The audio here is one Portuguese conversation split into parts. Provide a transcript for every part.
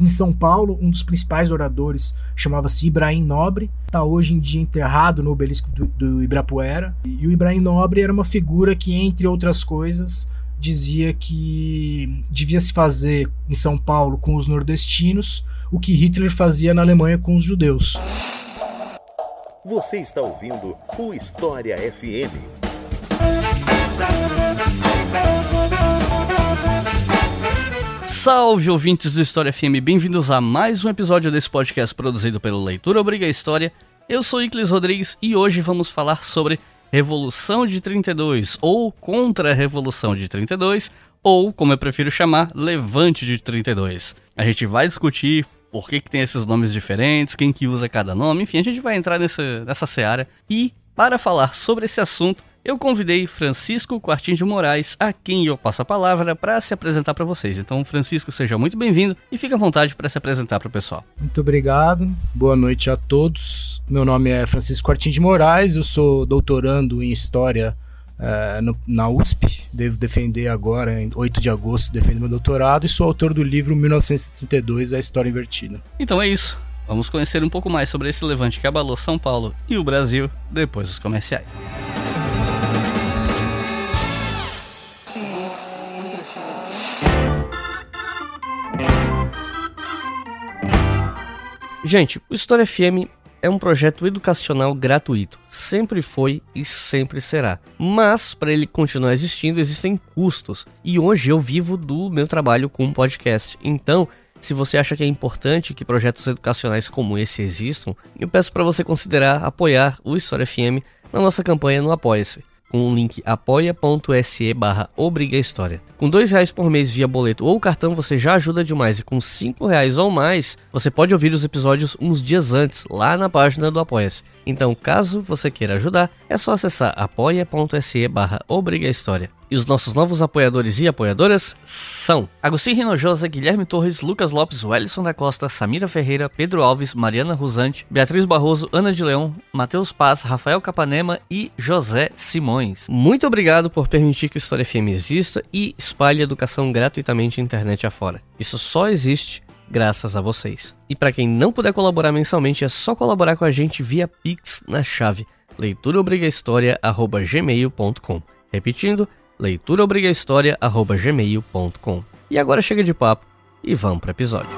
Em São Paulo, um dos principais oradores chamava-se Ibrahim Nobre, está hoje em dia enterrado no obelisco do, do Ibirapuera. E o Ibrahim Nobre era uma figura que, entre outras coisas, dizia que devia se fazer em São Paulo com os nordestinos o que Hitler fazia na Alemanha com os judeus. Você está ouvindo o História FM. Salve ouvintes do História FM, bem-vindos a mais um episódio desse podcast produzido pelo Leitura Obriga História. Eu sou Iclis Rodrigues e hoje vamos falar sobre Revolução de 32 ou Contra a Revolução de 32 ou, como eu prefiro chamar, Levante de 32. A gente vai discutir por que, que tem esses nomes diferentes, quem que usa cada nome, enfim, a gente vai entrar nessa, nessa seara. E, para falar sobre esse assunto, eu convidei Francisco Quartim de Moraes, a quem eu passo a palavra para se apresentar para vocês. Então, Francisco, seja muito bem-vindo e fique à vontade para se apresentar para o pessoal. Muito obrigado, boa noite a todos. Meu nome é Francisco Quartim de Moraes, eu sou doutorando em História uh, no, na USP, devo defender agora, em 8 de agosto, defendo meu doutorado e sou autor do livro 1932, A História Invertida. Então é isso. Vamos conhecer um pouco mais sobre esse levante que abalou São Paulo e o Brasil depois dos comerciais. Gente, o História FM é um projeto educacional gratuito. Sempre foi e sempre será. Mas, para ele continuar existindo, existem custos. E hoje eu vivo do meu trabalho com podcast. Então, se você acha que é importante que projetos educacionais como esse existam, eu peço para você considerar apoiar o História FM na nossa campanha no Apoia-se com o link apoia.se barra História. Com dois reais por mês via boleto ou cartão você já ajuda demais e com cinco reais ou mais você pode ouvir os episódios uns dias antes lá na página do Apoia-se. Então caso você queira ajudar é só acessar apoia.se barra História. E os nossos novos apoiadores e apoiadoras são Agostinho Rinojosa, Guilherme Torres, Lucas Lopes, Wellison da Costa, Samira Ferreira, Pedro Alves, Mariana Rusante, Beatriz Barroso, Ana de Leão, Matheus Paz, Rafael Capanema e José Simões. Muito obrigado por permitir que o História FM exista e espalhe educação gratuitamente na internet afora. Isso só existe graças a vocês. E para quem não puder colaborar mensalmente, é só colaborar com a gente via Pix na chave leituraobrigahistoria@gmail.com. Repetindo, leituraobrigahistoria@gmail.com. E agora chega de papo e vamos para o episódio.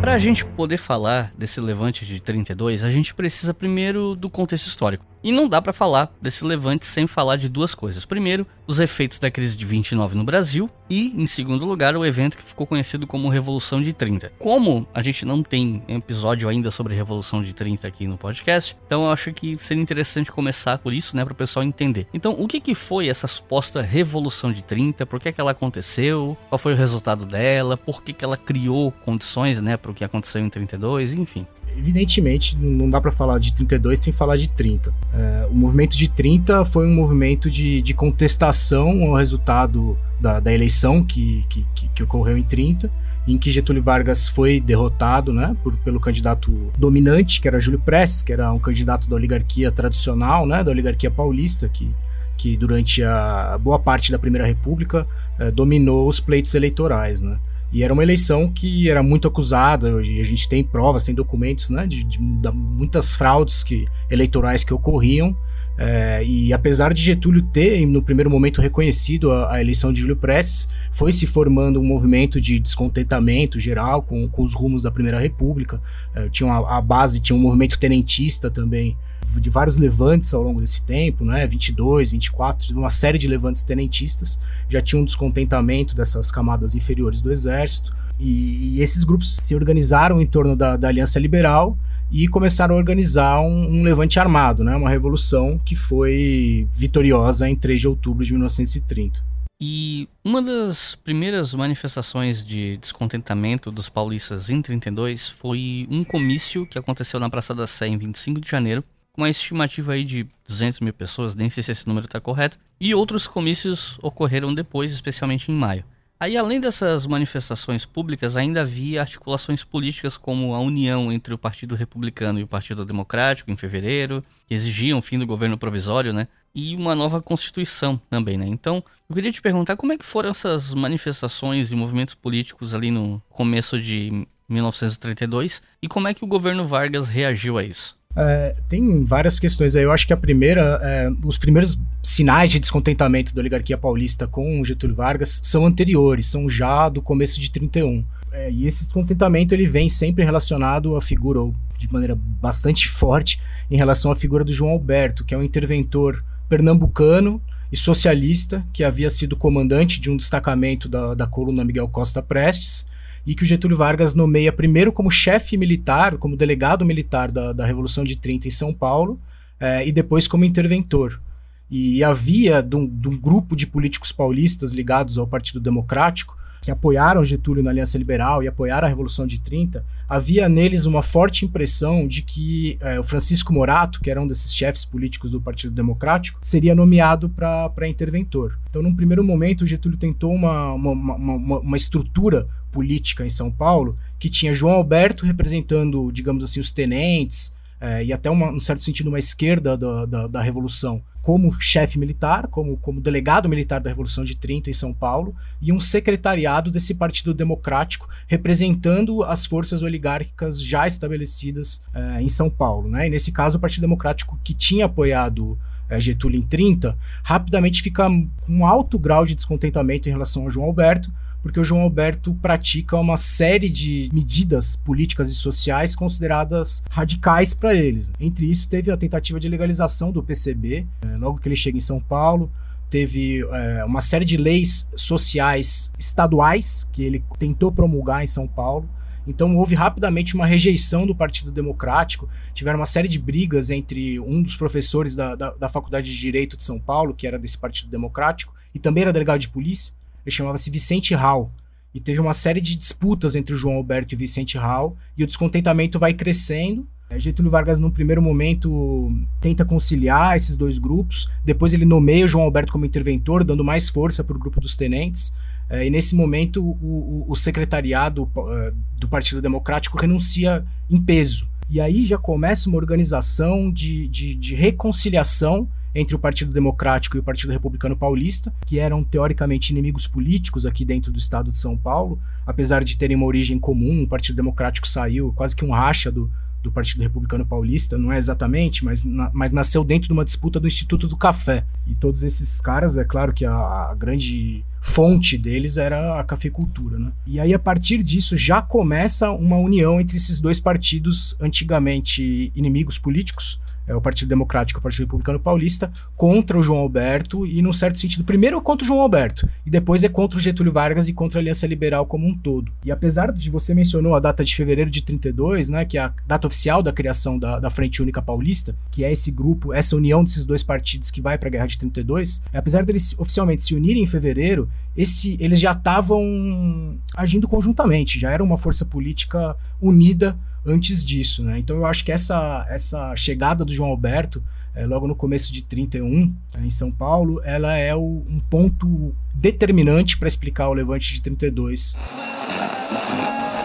Para a gente poder falar desse levante de 32, a gente precisa primeiro do contexto histórico. E não dá para falar desse levante sem falar de duas coisas. Primeiro, os efeitos da crise de 29 no Brasil e, em segundo lugar, o evento que ficou conhecido como Revolução de 30. Como a gente não tem episódio ainda sobre Revolução de 30 aqui no podcast, então eu acho que seria interessante começar por isso, né, para o pessoal entender. Então, o que, que foi essa suposta Revolução de 30? Por que, que ela aconteceu? Qual foi o resultado dela? Por que, que ela criou condições, né, para o que aconteceu em 32? Enfim evidentemente, não dá para falar de 32 sem falar de 30. É, o movimento de 30 foi um movimento de, de contestação ao resultado da, da eleição que, que, que, ocorreu em 30, em que Getúlio Vargas foi derrotado né, por, pelo candidato dominante, que era Júlio Prestes, que era um candidato da oligarquia tradicional, né, da oligarquia paulista, que, que durante a boa parte da Primeira República é, dominou os pleitos eleitorais. Né. E era uma eleição que era muito acusada, e a gente tem provas, tem documentos, né, de, de, de muitas fraudes que, eleitorais que ocorriam. É, e apesar de Getúlio ter, no primeiro momento, reconhecido a, a, eleição de Júlio Prestes, foi se formando um movimento de descontentamento geral com, com os rumos da Primeira República. É, tinha a, a base, tinha um movimento tenentista também de vários levantes ao longo desse tempo, né? 22, 24, uma série de levantes tenentistas já tinham um descontentamento dessas camadas inferiores do exército. E, e esses grupos se organizaram em torno da, da Aliança Liberal e começaram a organizar um, um, levante armado, né? uma revolução que foi vitoriosa em 3 de outubro de 1930. E uma das primeiras manifestações de descontentamento dos paulistas em 32 foi um comício que aconteceu na Praça da Sé em 25 de janeiro, com uma estimativa aí de 200 mil pessoas, nem sei se esse número está correto, e outros comícios ocorreram depois, especialmente em maio. Aí, além dessas manifestações públicas, ainda havia articulações políticas como a união entre o Partido Republicano e o Partido Democrático em fevereiro, que exigiam o fim do governo provisório, né? E uma nova constituição também, né? Então, eu queria te perguntar como é que foram essas manifestações e movimentos políticos ali no começo de 1932 e como é que o governo Vargas reagiu a isso? É, tem várias questões aí. Eu acho que a primeira, é, os primeiros sinais de descontentamento da oligarquia paulista com Getúlio Vargas são anteriores, são já do começo de 31. É, e esse descontentamento ele vem sempre relacionado à figura, ou de maneira bastante forte, em relação à figura do João Alberto, que é um interventor pernambucano e socialista, que havia sido comandante de um destacamento da, da coluna Miguel Costa Prestes, e que o Getúlio Vargas nomeia primeiro como chefe militar, como delegado militar da, da Revolução de 30 em São Paulo, é, e depois como interventor. E havia de um, de um, grupo de políticos paulistas ligados ao Partido Democrático, que apoiaram Getúlio na Aliança Liberal e apoiaram a Revolução de 30, havia neles uma forte impressão de que é, o Francisco Morato, que era um desses chefes políticos do Partido Democrático, seria nomeado para interventor. Então, num primeiro momento, o Getúlio tentou uma, uma, uma, uma estrutura política em São Paulo, que tinha João Alberto representando, digamos assim, os tenentes, é, e até uma, um certo sentido uma esquerda da, da, da Revolução, como chefe militar, como, como delegado militar da Revolução de 30 em São Paulo, e um secretariado desse Partido Democrático representando as forças oligárquicas já estabelecidas é, em São Paulo. Né? E nesse caso, o Partido Democrático, que tinha apoiado é, Getúlio em 30, rapidamente fica com um alto grau de descontentamento em relação ao João Alberto, porque o João Alberto pratica uma série de medidas políticas e sociais consideradas radicais para eles. Entre isso, teve a tentativa de legalização do PCB, é, logo que ele chega em São Paulo. Teve é, uma série de leis sociais estaduais que ele tentou promulgar em São Paulo. Então houve rapidamente uma rejeição do Partido Democrático. Tiveram uma série de brigas entre um dos professores da, da, da, Faculdade de Direito de São Paulo, que era desse Partido Democrático, e também era delegado de polícia, ele chamava-se Vicente Hall. E teve uma série de disputas entre o João Alberto e o Vicente Hall, e o descontentamento vai crescendo. É, Getúlio Vargas, num primeiro momento, tenta conciliar esses dois grupos. Depois, ele nomeia o João Alberto como interventor, dando mais força para o grupo dos tenentes. É, e nesse momento, o, o, o secretariado uh, do Partido Democrático renuncia em peso. E aí já começa uma organização de, de, de reconciliação entre o Partido Democrático e o Partido Republicano Paulista, que eram teoricamente inimigos políticos aqui dentro do estado de São Paulo, apesar de terem uma origem comum, o Partido Democrático saiu quase que um racha do, do Partido Republicano Paulista, não é exatamente, mas, na, mas nasceu dentro de uma disputa do Instituto do Café. E todos esses caras, é claro que a, a grande fonte deles era a cafeicultura, né? E aí, a partir disso, já começa uma união entre esses dois partidos antigamente inimigos políticos, é, o Partido Democrático e o Partido Republicano Paulista, contra o João Alberto, e num certo sentido, primeiro contra o João Alberto, e depois é contra o Getúlio Vargas e contra a Aliança Liberal como um todo. E apesar de você mencionou a data de fevereiro de 32, né, que é a data oficial da criação da, da Frente Única Paulista, que é esse grupo, essa união desses dois partidos que vai para a Guerra de 32, apesar deles oficialmente se unirem em fevereiro, esse, eles já estavam agindo conjuntamente, já era uma força política unida antes disso, né? Então eu acho que essa, essa chegada do João Alberto, é, logo no começo de 31, né, em São Paulo, ela é o, um ponto determinante para explicar o levante de 32.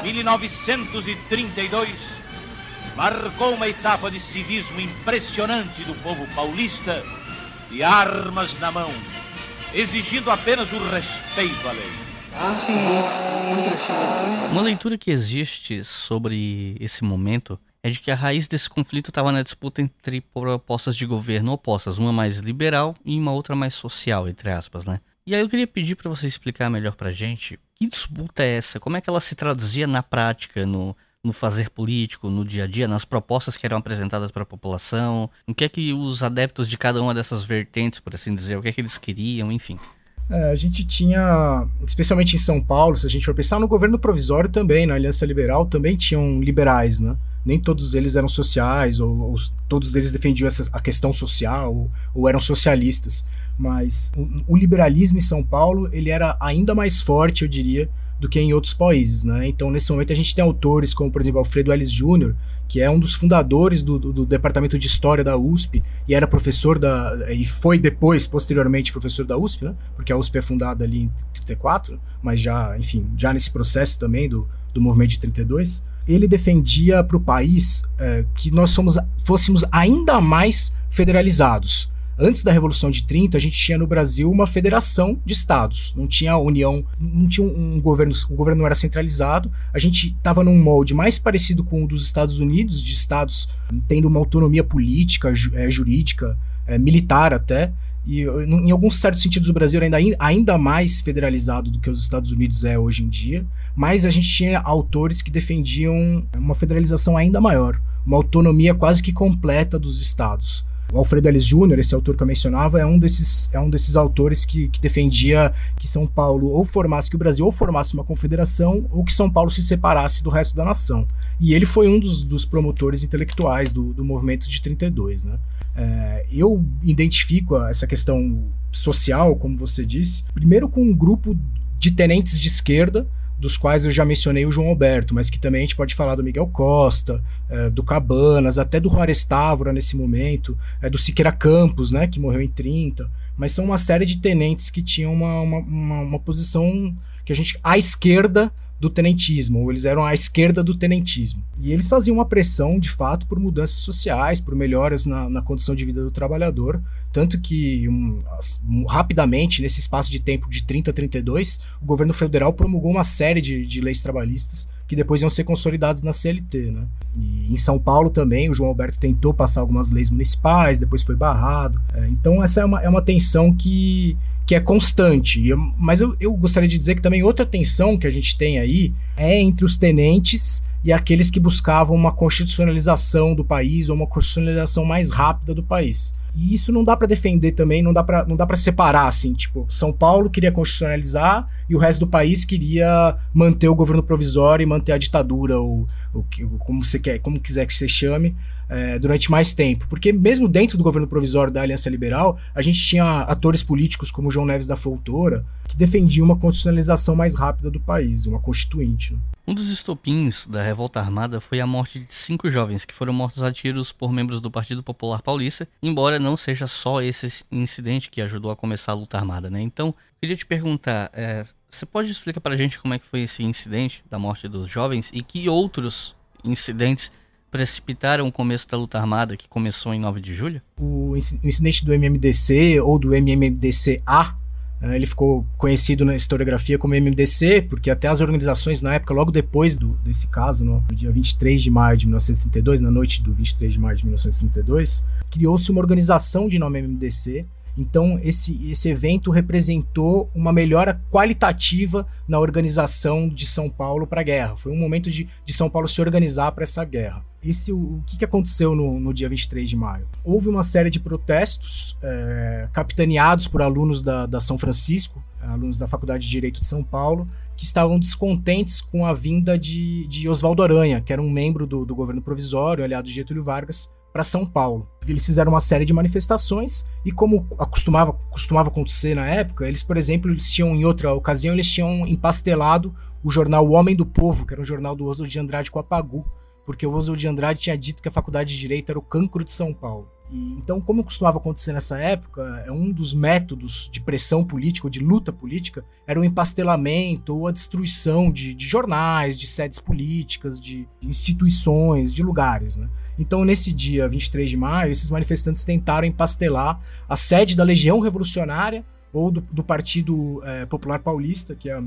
1932 marcou uma etapa de civismo impressionante do povo paulista, de armas na mão, exigindo apenas o respeito à lei. Uma leitura que existe sobre esse momento é de que a raiz desse conflito estava na disputa entre propostas de governo opostas, uma mais liberal e uma outra mais social, entre aspas, né? E aí eu queria pedir para você explicar melhor pra gente que disputa é essa, como é que ela se traduzia na prática, no, no fazer político, no dia a dia, nas propostas que eram apresentadas para a população, o que é que os adeptos de cada uma dessas vertentes, por assim dizer, o que é que eles queriam, enfim. É, a gente tinha, especialmente em São Paulo, se a gente for pensar no governo provisório também, na Aliança Liberal também tinham liberais, né? Nem todos eles eram sociais, ou, ou todos eles defendiam essa, a questão social, ou, ou eram socialistas. Mas o, o, liberalismo em São Paulo, ele era ainda mais forte, eu diria, do que em outros países, né? Então, nesse momento, a gente tem autores como, por exemplo, Alfredo Ellis Jr., que é um dos fundadores do, do, do, departamento de história da USP e era professor da e foi depois posteriormente professor da USP, né? Porque a USP é fundada ali em 34, mas já, enfim, já nesse processo também do, do movimento de 32, ele defendia para o país é, que nós fomos, fôssemos ainda mais federalizados. Antes da Revolução de 30, a gente tinha no Brasil uma federação de estados, não tinha união, não tinha um, um governo, o governo não era centralizado. A gente estava num molde mais parecido com o dos Estados Unidos, de estados tendo uma autonomia política, ju, é, jurídica, é, militar até. E em alguns certos sentidos o Brasil era ainda, ainda mais federalizado do que os Estados Unidos é hoje em dia, mas a gente tinha autores que defendiam uma federalização ainda maior, uma autonomia quase que completa dos estados. O Alfredo Ellis Jr., esse autor que eu mencionava, é um desses, é um desses autores que, que defendia que São Paulo ou formasse, que o Brasil ou formasse uma confederação ou que São Paulo se separasse do resto da nação. E ele foi um dos, dos promotores intelectuais do, do movimento de 32, né? É, eu identifico essa questão social, como você disse, primeiro com um grupo de tenentes de esquerda, dos quais eu já mencionei o João Alberto, mas que também a gente pode falar do Miguel Costa, é, do Cabanas, até do Juarez Távora nesse momento, é, do Siqueira Campos, né, que morreu em 30, mas são uma série de tenentes que tinham uma, uma, uma, uma posição que a gente, à esquerda do tenentismo, ou eles eram à esquerda do tenentismo. E eles faziam uma pressão, de fato, por mudanças sociais, por melhoras na, na condição de vida do trabalhador, tanto que um, rapidamente, nesse espaço de tempo de 30 a 32, o governo federal promulgou uma série de, de leis trabalhistas que depois iam ser consolidadas na CLT. Né? E em São Paulo também, o João Alberto tentou passar algumas leis municipais, depois foi barrado. É, então essa é uma, é uma tensão que que é constante. Mas eu, eu gostaria de dizer que também outra tensão que a gente tem aí é entre os tenentes e aqueles que buscavam uma constitucionalização do país ou uma constitucionalização mais rápida do país. E isso não dá para defender também, não dá para não dá para separar assim, tipo, São Paulo queria constitucionalizar e o resto do país queria manter o governo provisório e manter a ditadura ou, ou como você quer, como quiser que você chame é, durante mais tempo. Porque mesmo dentro do governo provisório da Aliança Liberal, a gente tinha atores políticos como João Neves da Fontoura que defendiam uma constitucionalização mais rápida do país, uma constituinte. Né? Um dos estopins da revolta armada foi a morte de cinco jovens que foram mortos a tiros por membros do Partido Popular Paulista, embora não seja só esse incidente que ajudou a começar a luta armada, né? Então, queria te perguntar, é, você pode explicar para a gente como é que foi esse incidente da morte dos jovens e que outros incidentes precipitaram o começo da luta armada que começou em 9 de julho? O incidente do MMDC ou do MMDCA, né, ele ficou conhecido na historiografia como MMDC, porque até as organizações na época, logo depois do, desse caso, no, no dia 23 de maio de 1932, na noite do 23 de maio de 1932, criou-se uma organização de nome MMDC, então, esse, esse evento representou uma melhora qualitativa na organização de São Paulo para a guerra. Foi um momento de, de São Paulo se organizar para essa guerra. Esse, o, o que, que aconteceu no, no dia 23 de maio? Houve uma série de protestos é, capitaneados por alunos da, da São Francisco, alunos da Faculdade de Direito de São Paulo, que estavam descontentes com a vinda de, de Oswaldo Aranha, que era um membro do, do governo provisório, aliado de Getúlio Vargas, para São Paulo. Eles fizeram uma série de manifestações e como acostumava, costumava acontecer na época, eles, por exemplo, eles tinham em outra ocasião eles tinham empastelado o jornal O Homem do Povo, que era um jornal do Oswald de Andrade com a Pagu, porque o Oswald de Andrade tinha dito que a Faculdade de Direito era o cancro de São Paulo. E, então, como costumava acontecer nessa época, é um dos métodos de pressão política ou de luta política era o empastelamento ou a destruição de, de jornais, de sedes políticas, de, instituições, de lugares, né? Então, nesse dia 23 de maio, esses manifestantes tentaram empastelar a sede da Legião Revolucionária ou do, do Partido é, Popular Paulista, que é,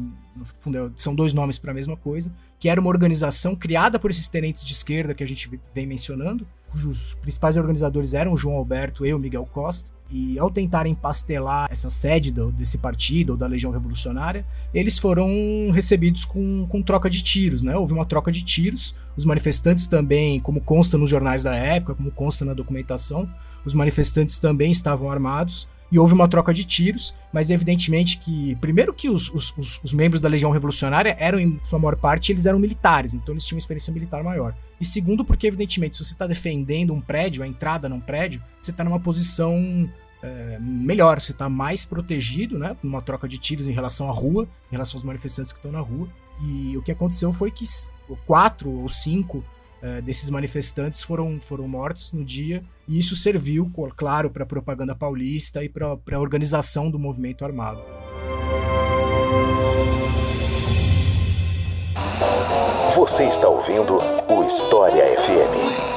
fundo, é, são dois nomes para a mesma coisa, que era uma organização criada por esses tenentes de esquerda que a gente vem mencionando, cujos principais organizadores eram o João Alberto e o Miguel Costa. E ao tentarem empastelar essa sede do, desse partido ou da Legião Revolucionária, eles foram recebidos com, com troca de tiros, né? Houve uma troca de tiros. Os manifestantes também, como consta nos jornais da época, como consta na documentação, os manifestantes também estavam armados e houve uma troca de tiros, mas evidentemente que, primeiro que os, os, os, os, membros da Legião Revolucionária eram, em sua maior parte, eles eram militares, então eles tinham uma experiência militar maior. E segundo, porque evidentemente, se você está defendendo um prédio, a entrada num prédio, você está numa posição é, melhor, você está mais protegido, né, numa troca de tiros em relação à rua, em relação aos manifestantes que estão na rua. E o que aconteceu foi que quatro ou cinco é, desses manifestantes foram, foram mortos no dia, e isso serviu, claro, para a propaganda paulista e para a organização do movimento armado. Você está ouvindo o História FM.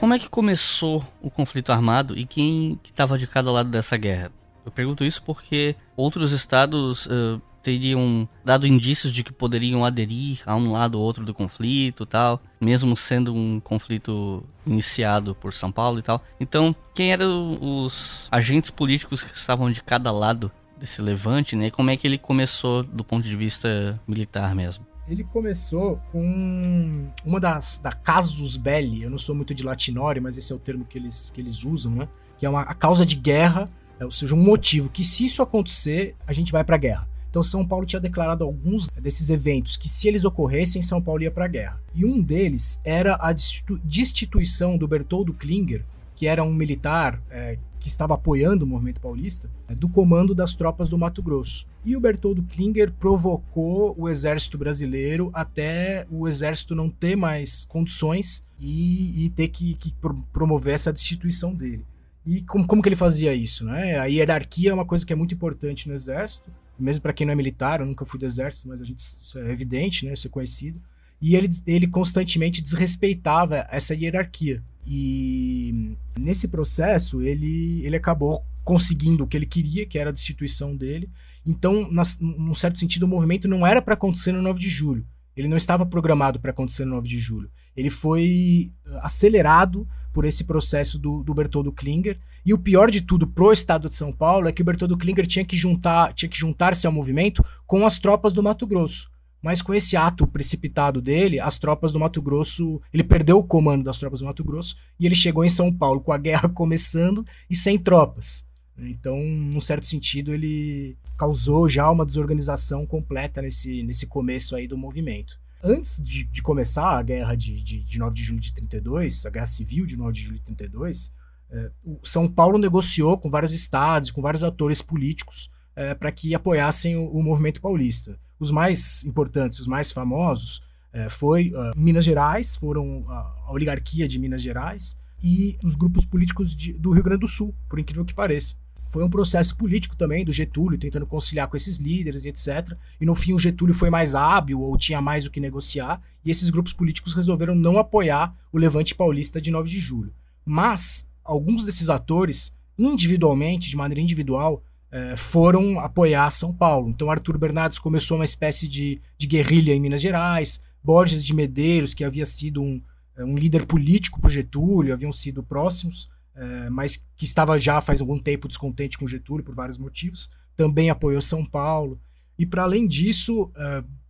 Como é que começou o conflito armado e quem estava de cada lado dessa guerra? Eu pergunto isso porque outros estados uh, teriam dado indícios de que poderiam aderir a um lado ou outro do conflito tal, mesmo sendo um conflito iniciado por São Paulo e tal. Então, quem eram os agentes políticos que estavam de cada lado desse levante, né? Como é que ele começou do ponto de vista militar mesmo? Ele começou com uma das da casus belli, eu não sou muito de latinório, mas esse é o termo que eles, que eles usam, né? Que é uma a causa de guerra é, ou seja, um motivo que se isso acontecer, a gente vai para a guerra. Então São Paulo tinha declarado alguns desses eventos que se eles ocorressem, São Paulo ia para a guerra. E um deles era a destituição do Bertoldo Klinger, que era um militar é, que estava apoiando o movimento paulista, é, do comando das tropas do Mato Grosso. E o Bertoldo Klinger provocou o exército brasileiro até o exército não ter mais condições e, e ter que, que promover essa destituição dele. E como, como que ele fazia isso, né? A hierarquia é uma coisa que é muito importante no exército, mesmo para quem não é militar, eu nunca fui do exército, mas a gente isso é evidente, né? Isso é conhecido. E ele, ele constantemente desrespeitava essa hierarquia. E nesse processo ele, ele acabou conseguindo o que ele queria, que era a destituição dele. Então, nas, num certo sentido, o movimento não era para acontecer no 9 de julho. Ele não estava programado para acontecer no 9 de julho. Ele foi acelerado por esse processo do, do Bertoldo Klinger. E o pior de tudo pro estado de São Paulo é que o Bertoldo Klinger tinha que juntar, tinha que juntar-se ao movimento com as tropas do Mato Grosso. Mas com esse ato precipitado dele, as tropas do Mato Grosso, ele perdeu o comando das tropas do Mato Grosso e ele chegou em São Paulo com a guerra começando e sem tropas. Então, num certo sentido, ele causou já uma desorganização completa nesse, nesse começo aí do movimento antes de, de começar a guerra de, de, de 9 de julho de 32, a guerra civil de 9 de julho de 32, é, o São Paulo negociou com vários estados, com vários atores políticos é, para que apoiassem o, o, movimento paulista. Os mais importantes, os mais famosos, é, foi uh, Minas Gerais, foram a, oligarquia de Minas Gerais e os grupos políticos de, do Rio Grande do Sul, por incrível que pareça. Foi um processo político também do Getúlio, tentando conciliar com esses líderes e etc. E no fim o Getúlio foi mais hábil ou tinha mais o que negociar, e esses grupos políticos resolveram não apoiar o levante paulista de 9 de julho. Mas alguns desses atores, individualmente, de maneira individual, eh, foram apoiar São Paulo. Então Arthur Bernardes começou uma espécie de, de guerrilha em Minas Gerais, Borges de Medeiros, que havia sido um, eh, um líder político para Getúlio, haviam sido próximos, é, mas que estava já faz algum tempo descontente com Getúlio por vários motivos, também apoiou São Paulo. E para além disso,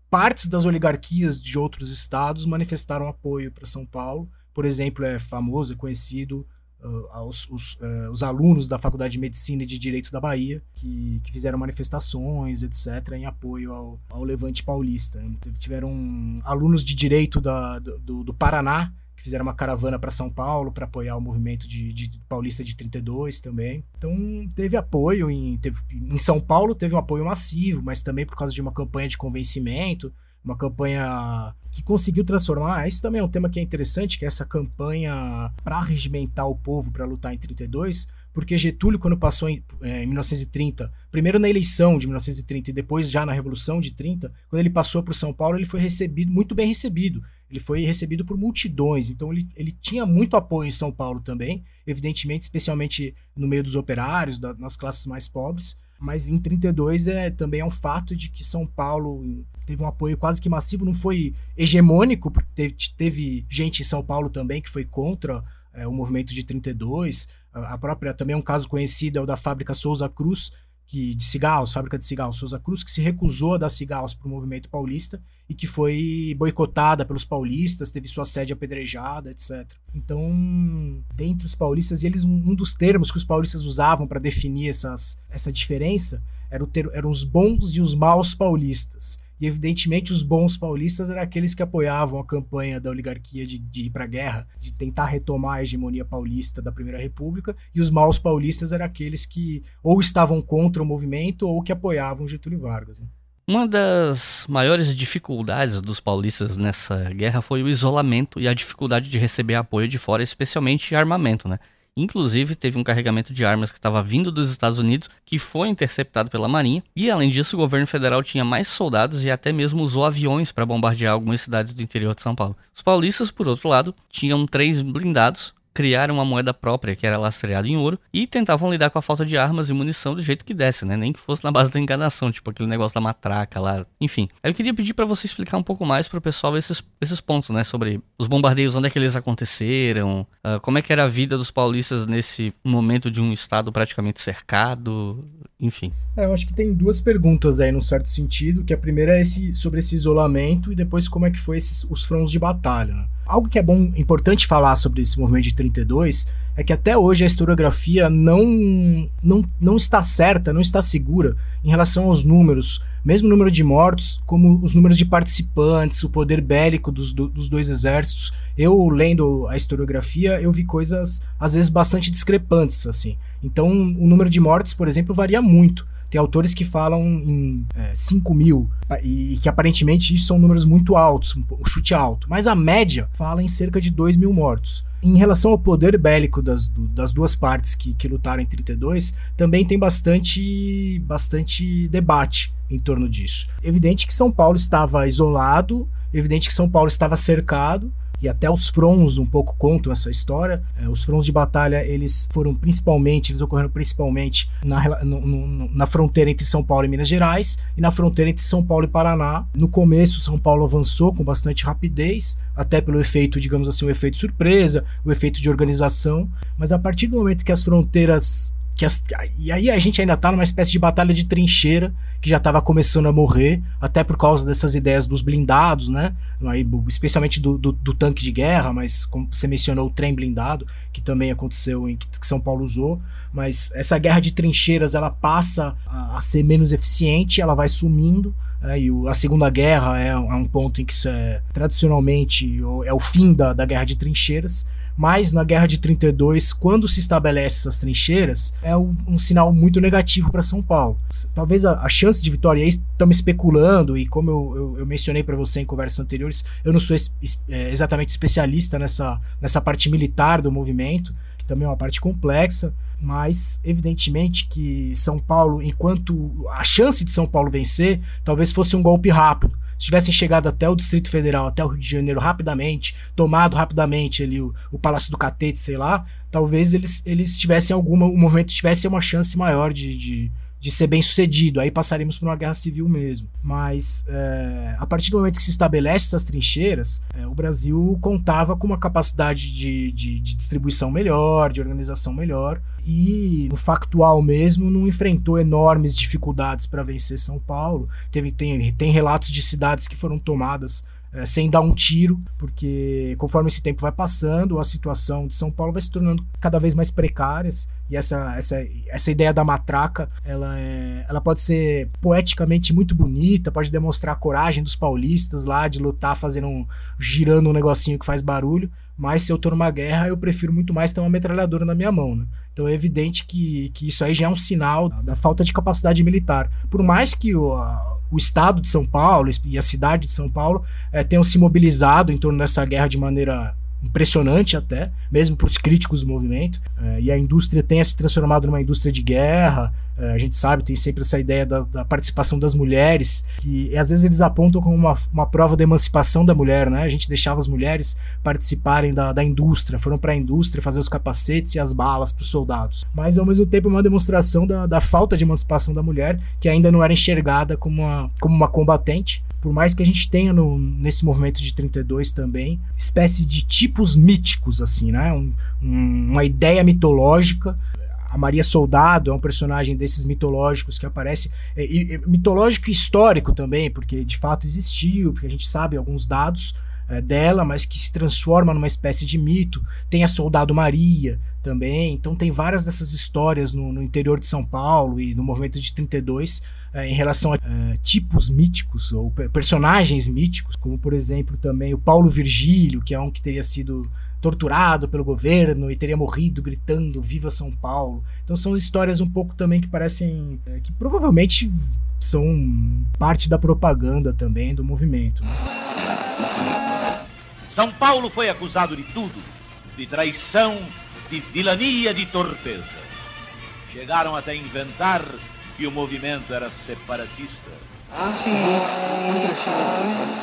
partes das oligarquias de outros estados manifestaram apoio para São Paulo. Por exemplo, é famoso, é conhecido uh, os, os, uh, os, alunos da Faculdade de Medicina e de Direito da Bahia, que, que fizeram manifestações, etc., em apoio ao, ao Levante Paulista. Tiveram alunos de Direito da, do, do Paraná que fizeram uma caravana para São Paulo para apoiar o movimento de, de, paulista de 32 também. Então teve apoio em, teve, em São Paulo teve um apoio massivo, mas também por causa de uma campanha de convencimento, uma campanha que conseguiu transformar. Isso também é um tema que é interessante, que é essa campanha para regimentar o povo para lutar em 32 porque Getúlio, quando passou em, é, em 1930, primeiro na eleição de 1930 e depois já na Revolução de 30, quando ele passou por São Paulo, ele foi recebido, muito bem recebido. Ele foi recebido por multidões, então ele, ele tinha muito apoio em São Paulo também, evidentemente, especialmente no meio dos operários, da, nas classes mais pobres. Mas em 32 é, também é um fato de que São Paulo teve um apoio quase que massivo, não foi hegemônico, porque teve, teve gente em São Paulo também que foi contra é, o movimento de 32, a própria, também um caso conhecido é o da fábrica Souza Cruz, que, de cigarros, fábrica de cigarros Souza Cruz, que se recusou a dar cigarros para o movimento paulista e que foi boicotada pelos paulistas, teve sua sede apedrejada, etc. Então, dentre os paulistas, eles um, dos termos que os paulistas usavam para definir essas, essa diferença era o ter, eram os bons e os maus paulistas. E evidentemente os bons paulistas eram aqueles que apoiavam a campanha da oligarquia de, de ir para a guerra, de tentar retomar a hegemonia paulista da Primeira República, e os maus paulistas eram aqueles que ou estavam contra o movimento ou que apoiavam Getúlio Vargas. Né? Uma das maiores dificuldades dos paulistas nessa guerra foi o isolamento e a dificuldade de receber apoio de fora, especialmente armamento, né? Inclusive, teve um carregamento de armas que estava vindo dos Estados Unidos que foi interceptado pela Marinha. E além disso, o governo federal tinha mais soldados e até mesmo usou aviões para bombardear algumas cidades do interior de São Paulo. Os paulistas, por outro lado, tinham três blindados criaram uma moeda própria que era lastreada em ouro e tentavam lidar com a falta de armas e munição do jeito que desse, né? Nem que fosse na base da enganação, tipo aquele negócio da matraca lá, enfim. Aí eu queria pedir para você explicar um pouco mais pro pessoal esses, esses pontos, né? Sobre os bombardeios, onde é que eles aconteceram, uh, como é que era a vida dos paulistas nesse momento de um estado praticamente cercado, enfim. É, eu acho que tem duas perguntas aí, num certo sentido, que a primeira é esse, sobre esse isolamento e depois como é que foi esses, os fronts de batalha, né? Algo que é bom, importante falar sobre esse movimento de 32 é que até hoje a historiografia não, não, não está certa, não está segura em relação aos números, mesmo o número de mortos, como os números de participantes, o poder bélico dos, do, dos dois exércitos. Eu, lendo a historiografia, eu vi coisas, às vezes, bastante discrepantes, assim. Então, o número de mortes, por exemplo, varia muito. Tem autores que falam em é, 5 mil, e que aparentemente isso são números muito altos, um chute alto. Mas a média fala em cerca de 2 mil mortos. Em relação ao poder bélico das, das duas partes que, que lutaram em 32, também tem bastante, bastante debate em torno disso. Evidente que São Paulo estava isolado, evidente que São Paulo estava cercado, e até os fronts um pouco contam essa história. É, os fronts de batalha, eles foram principalmente, eles ocorreram principalmente na, no, no, na fronteira entre São Paulo e Minas Gerais e na fronteira entre São Paulo e Paraná. No começo, São Paulo avançou com bastante rapidez, até pelo efeito, digamos assim, o efeito surpresa, o efeito de organização, mas a partir do momento que as fronteiras que as, e aí a gente ainda tá numa espécie de batalha de trincheira que já estava começando a morrer, até por causa dessas ideias dos blindados, né? Aí, especialmente do, do, do, tanque de guerra, mas como você mencionou, o trem blindado, que também aconteceu em que, que São Paulo usou. Mas essa guerra de trincheiras ela passa a, a ser menos eficiente, ela vai sumindo. É, e o, a Segunda Guerra é, é, um ponto em que isso é tradicionalmente é o fim da, da guerra de trincheiras mas na Guerra de 32, quando se estabelece essas trincheiras, é um, um sinal muito negativo para São Paulo. Talvez a, a, chance de vitória, aí estamos especulando, e como eu, eu, eu mencionei para você em conversas anteriores, eu não sou es, é, exatamente especialista nessa, nessa parte militar do movimento, que também é uma parte complexa, mas evidentemente que São Paulo, enquanto a chance de São Paulo vencer, talvez fosse um golpe rápido se tivessem chegado até o Distrito Federal, até o Rio de Janeiro rapidamente, tomado rapidamente ali o, o Palácio do Catete, sei lá, talvez eles, eles tivessem alguma, o movimento tivesse uma chance maior de, de de ser bem sucedido. Aí passaríamos por uma guerra civil mesmo. Mas é, a partir do momento que se estabelece essas trincheiras, é, o Brasil contava com uma capacidade de, de, de, distribuição melhor, de organização melhor. E no factual mesmo, não enfrentou enormes dificuldades para vencer São Paulo. Teve, tem, tem relatos de cidades que foram tomadas é, sem dar um tiro, porque conforme esse tempo vai passando, a situação de São Paulo vai se tornando cada vez mais precária. E essa, essa, essa ideia da matraca, ela, é, ela pode ser poeticamente muito bonita, pode demonstrar a coragem dos paulistas lá de lutar fazendo um, girando um negocinho que faz barulho, mas se eu tô numa guerra, eu prefiro muito mais ter uma metralhadora na minha mão, né? Então é evidente que, que isso aí já é um sinal da, falta de capacidade militar. Por mais que o, a, o estado de São Paulo e a cidade de São Paulo é, tenham se mobilizado em torno dessa guerra de maneira impressionante até, mesmo para os críticos do movimento. É, e a indústria tenha se transformado numa indústria de guerra. É, a gente sabe, tem sempre essa ideia da, da, participação das mulheres, que às vezes eles apontam como uma, uma prova da emancipação da mulher, né? A gente deixava as mulheres participarem da, da indústria, foram para a indústria fazer os capacetes e as balas para os soldados. Mas ao mesmo tempo é uma demonstração da, da falta de emancipação da mulher, que ainda não era enxergada como uma, como uma combatente por mais que a gente tenha no, nesse movimento de 32 também, espécie de tipos míticos, assim, né? Um, um, uma ideia mitológica. A Maria Soldado é um personagem desses mitológicos que aparece, é, e, mitológico e histórico também, porque de fato existiu, porque a gente sabe alguns dados, é, dela, mas que se transforma numa espécie de mito. Tem a Soldado Maria também. Então tem várias dessas histórias no, no interior de São Paulo e no movimento de 32 é, em relação a é, tipos míticos ou personagens míticos, como por exemplo também o Paulo Virgílio, que é um que teria sido torturado pelo governo e teria morrido gritando Viva São Paulo. Então são histórias um pouco também que parecem é, que provavelmente são parte da propaganda também do movimento. Né? São Paulo foi acusado de tudo: de traição, de vilania, de torpeza. Chegaram até inventar que o movimento era separatista.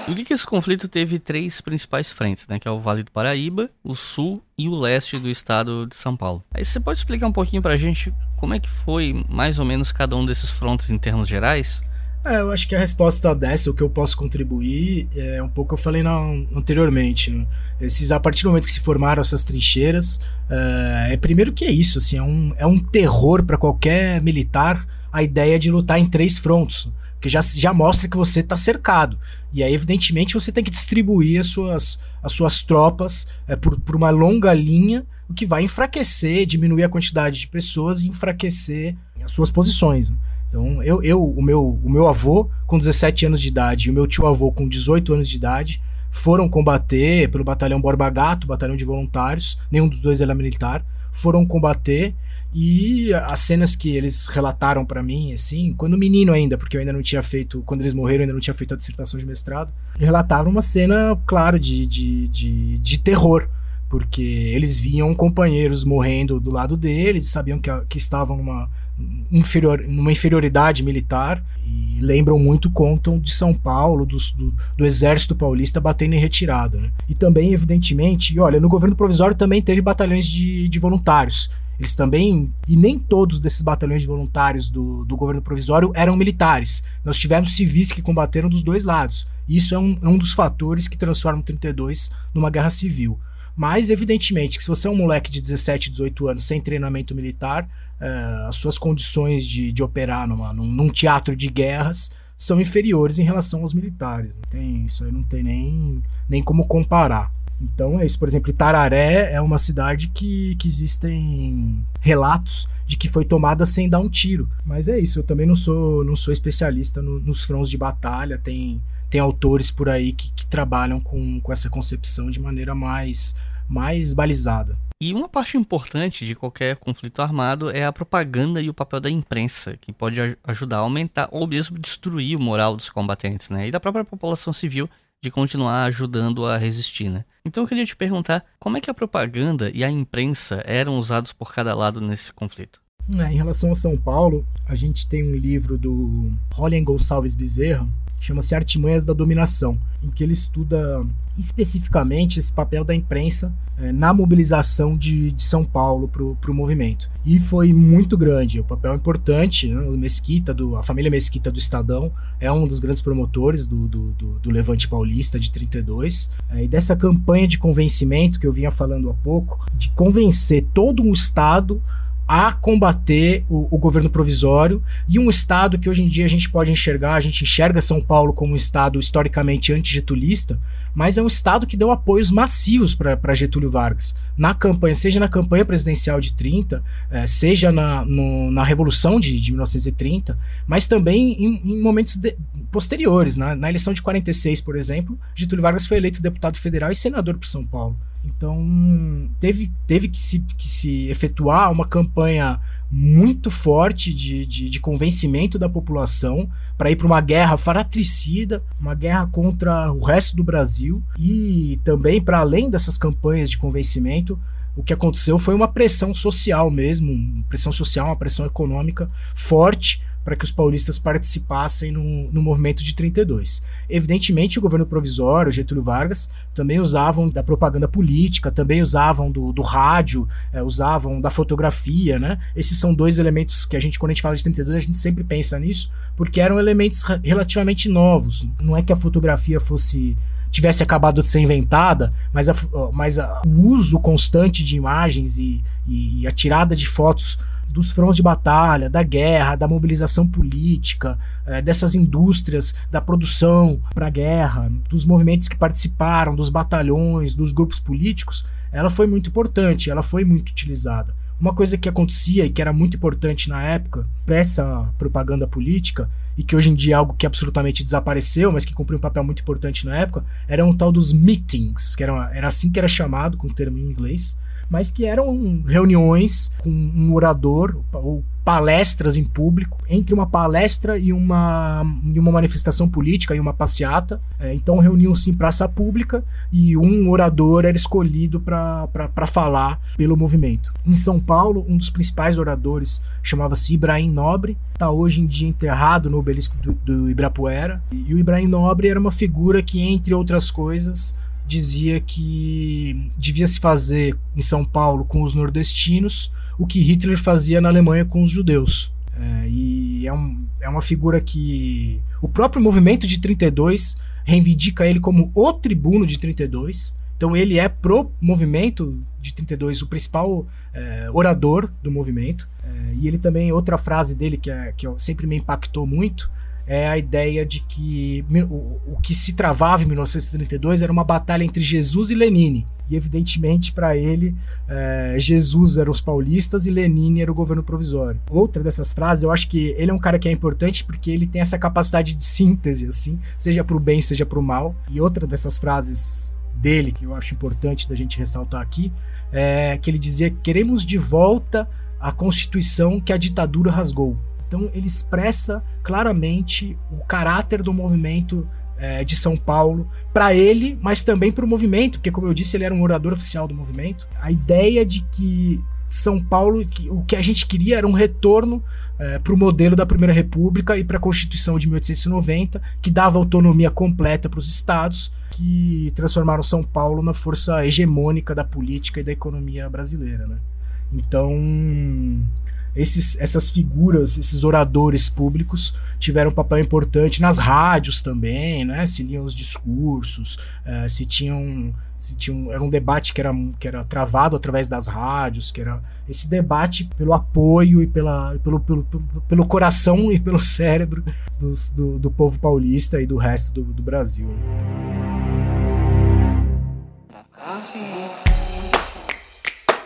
Li que esse conflito teve três principais frentes, né? Que é o Vale do Paraíba, o Sul e o Leste do estado de São Paulo. Aí você pode explicar um pouquinho pra gente como é que foi mais ou menos cada um desses frontes em termos gerais? É, eu acho que a resposta dessa, o que eu posso contribuir, é um pouco eu falei na, anteriormente. Né? Esses, a partir do momento que se formaram essas trincheiras, é, é primeiro que é isso, assim, é um, é um terror para qualquer militar a ideia de lutar em três frontos, que já, já mostra que você está cercado. E aí, evidentemente, você tem que distribuir as suas, as suas tropas é, por, por uma longa linha, o que vai enfraquecer, diminuir a quantidade de pessoas e enfraquecer as suas posições. Né? Então, eu, eu o, meu, o meu avô, com 17 anos de idade, e o meu tio-avô, com 18 anos de idade, foram combater pelo batalhão Borba Gato, batalhão de voluntários, nenhum dos dois era militar, foram combater e as cenas que eles relataram para mim, assim, quando menino ainda, porque eu ainda não tinha feito, quando eles morreram, eu ainda não tinha feito a dissertação de mestrado, relatavam uma cena, claro, de, de, de, de terror, porque eles viam companheiros morrendo do lado deles, sabiam que, que estavam numa inferior, numa inferioridade militar e lembram muito, contam de São Paulo, do, do, exército paulista batendo em retirada. Né? E também, evidentemente, olha, no governo provisório também teve batalhões de, de voluntários. Eles também, e nem todos desses batalhões de voluntários do, do governo provisório eram militares. Nós tivemos civis que combateram dos dois lados. Isso é um, é um dos fatores que transformam 32 numa guerra civil. Mas, evidentemente, que se você é um moleque de 17, 18 anos sem treinamento militar, é, as suas condições de, de operar numa, num, num, teatro de guerras são inferiores em relação aos militares. Não tem, isso aí não tem nem, nem como comparar. Então é isso, por exemplo, Itararé é uma cidade que, que existem relatos de que foi tomada sem dar um tiro. Mas é isso, eu também não sou, não sou especialista no, nos fronts de batalha, tem, tem autores por aí que, que trabalham com, com essa concepção de maneira mais, mais balizada. E uma parte importante de qualquer conflito armado é a propaganda e o papel da imprensa, que pode ajudar a aumentar ou mesmo destruir o moral dos combatentes, né? E da própria população civil de continuar ajudando a resistir, né? Então eu queria te perguntar, como é que a propaganda e a imprensa eram usados por cada lado nesse conflito? É, em relação a São Paulo, a gente tem um livro do Rolian Gonçalves Bezerra, chama-se Artimanhas da Dominação, em que ele estuda especificamente esse papel da imprensa é, na mobilização de, de São Paulo para o movimento. E foi muito grande, o papel é importante. Né? O Mesquita, do, a família Mesquita do Estadão, é um dos grandes promotores do, do, do, do Levante Paulista de 32. É, e dessa campanha de convencimento que eu vinha falando há pouco, de convencer todo um Estado a combater o, o, governo provisório e um Estado que hoje em dia a gente pode enxergar, a gente enxerga São Paulo como um Estado historicamente antigetulista, mas é um Estado que deu apoios massivos para Getúlio Vargas. Na campanha, seja na campanha presidencial de 30, é, eh, seja na, no, na Revolução de, de 1930, mas também em, em momentos de, posteriores. Né? Na eleição de 46, por exemplo, Getúlio Vargas foi eleito deputado federal e senador por São Paulo. Então, teve, teve que, se, que se efetuar uma campanha muito forte de, de, de convencimento da população para ir para uma guerra fratricida, uma guerra contra o resto do Brasil e também para além dessas campanhas de convencimento, o que aconteceu foi uma pressão social mesmo, uma pressão social, uma pressão econômica forte para que os paulistas participassem no, no movimento de 32. Evidentemente, o governo provisório, Getúlio Vargas, também usavam da propaganda política, também usavam do, do rádio, é, usavam da fotografia, né? Esses são dois elementos que a gente, quando a gente fala de 32, a gente sempre pensa nisso, porque eram elementos relativamente novos. Não é que a fotografia fosse tivesse acabado de ser inventada, mas, a, mas a, o uso constante de imagens e, e a tirada de fotos dos fronts de batalha, da guerra, da mobilização política, é, dessas indústrias, da produção para a guerra, dos movimentos que participaram, dos batalhões, dos grupos políticos, ela foi muito importante, ela foi muito utilizada. Uma coisa que acontecia e que era muito importante na época, para essa propaganda política, e que hoje em dia é algo que absolutamente desapareceu, mas que cumpriu um papel muito importante na época, era um tal dos meetings, que era, era assim que era chamado, com o termo em inglês, mas que eram reuniões com um orador ou palestras em público, entre uma palestra e uma, e uma manifestação política e uma passeata. É, então reuniam-se em praça pública e um orador era escolhido para falar pelo movimento. Em São Paulo, um dos principais oradores chamava-se Ibrahim Nobre, está hoje em dia enterrado no obelisco do, do Ibirapuera. E o Ibrahim Nobre era uma figura que, entre outras coisas, dizia que devia se fazer em São Paulo com os nordestinos o que Hitler fazia na Alemanha com os judeus. É, e é, um, é uma figura que o próprio movimento de 32 reivindica ele como o tribuno de 32. Então ele é pro movimento de 32 o principal é, orador do movimento. É, e ele também, outra frase dele que, é, que sempre me impactou muito, é a ideia de que o, o que se travava em 1932 era uma batalha entre Jesus e Lenine. E evidentemente para ele, é, Jesus era os paulistas e Lenine era o governo provisório. Outra dessas frases, eu acho que ele é um cara que é importante porque ele tem essa capacidade de síntese, assim, seja para o bem, seja para o mal. E outra dessas frases dele que eu acho importante da gente ressaltar aqui é que ele dizia: queremos de volta a Constituição que a ditadura rasgou. Então ele expressa claramente o caráter do movimento é, de São Paulo para ele, mas também para o movimento, porque como eu disse, ele era um orador oficial do movimento. A ideia de que São Paulo, que, o que a gente queria era um retorno é, para o modelo da Primeira República e para a Constituição de 1890, que dava autonomia completa para os estados, que transformaram São Paulo na força hegemônica da política e da economia brasileira. Né? Então, esses, essas figuras, esses oradores públicos tiveram um papel importante nas rádios também, né? Se liam os discursos, uh, se tinham se tinha era um debate que era, que era travado através das rádios, que era esse debate pelo apoio e pela, pelo, pelo, pelo, coração e pelo cérebro dos, do, do povo paulista e do resto do, do Brasil.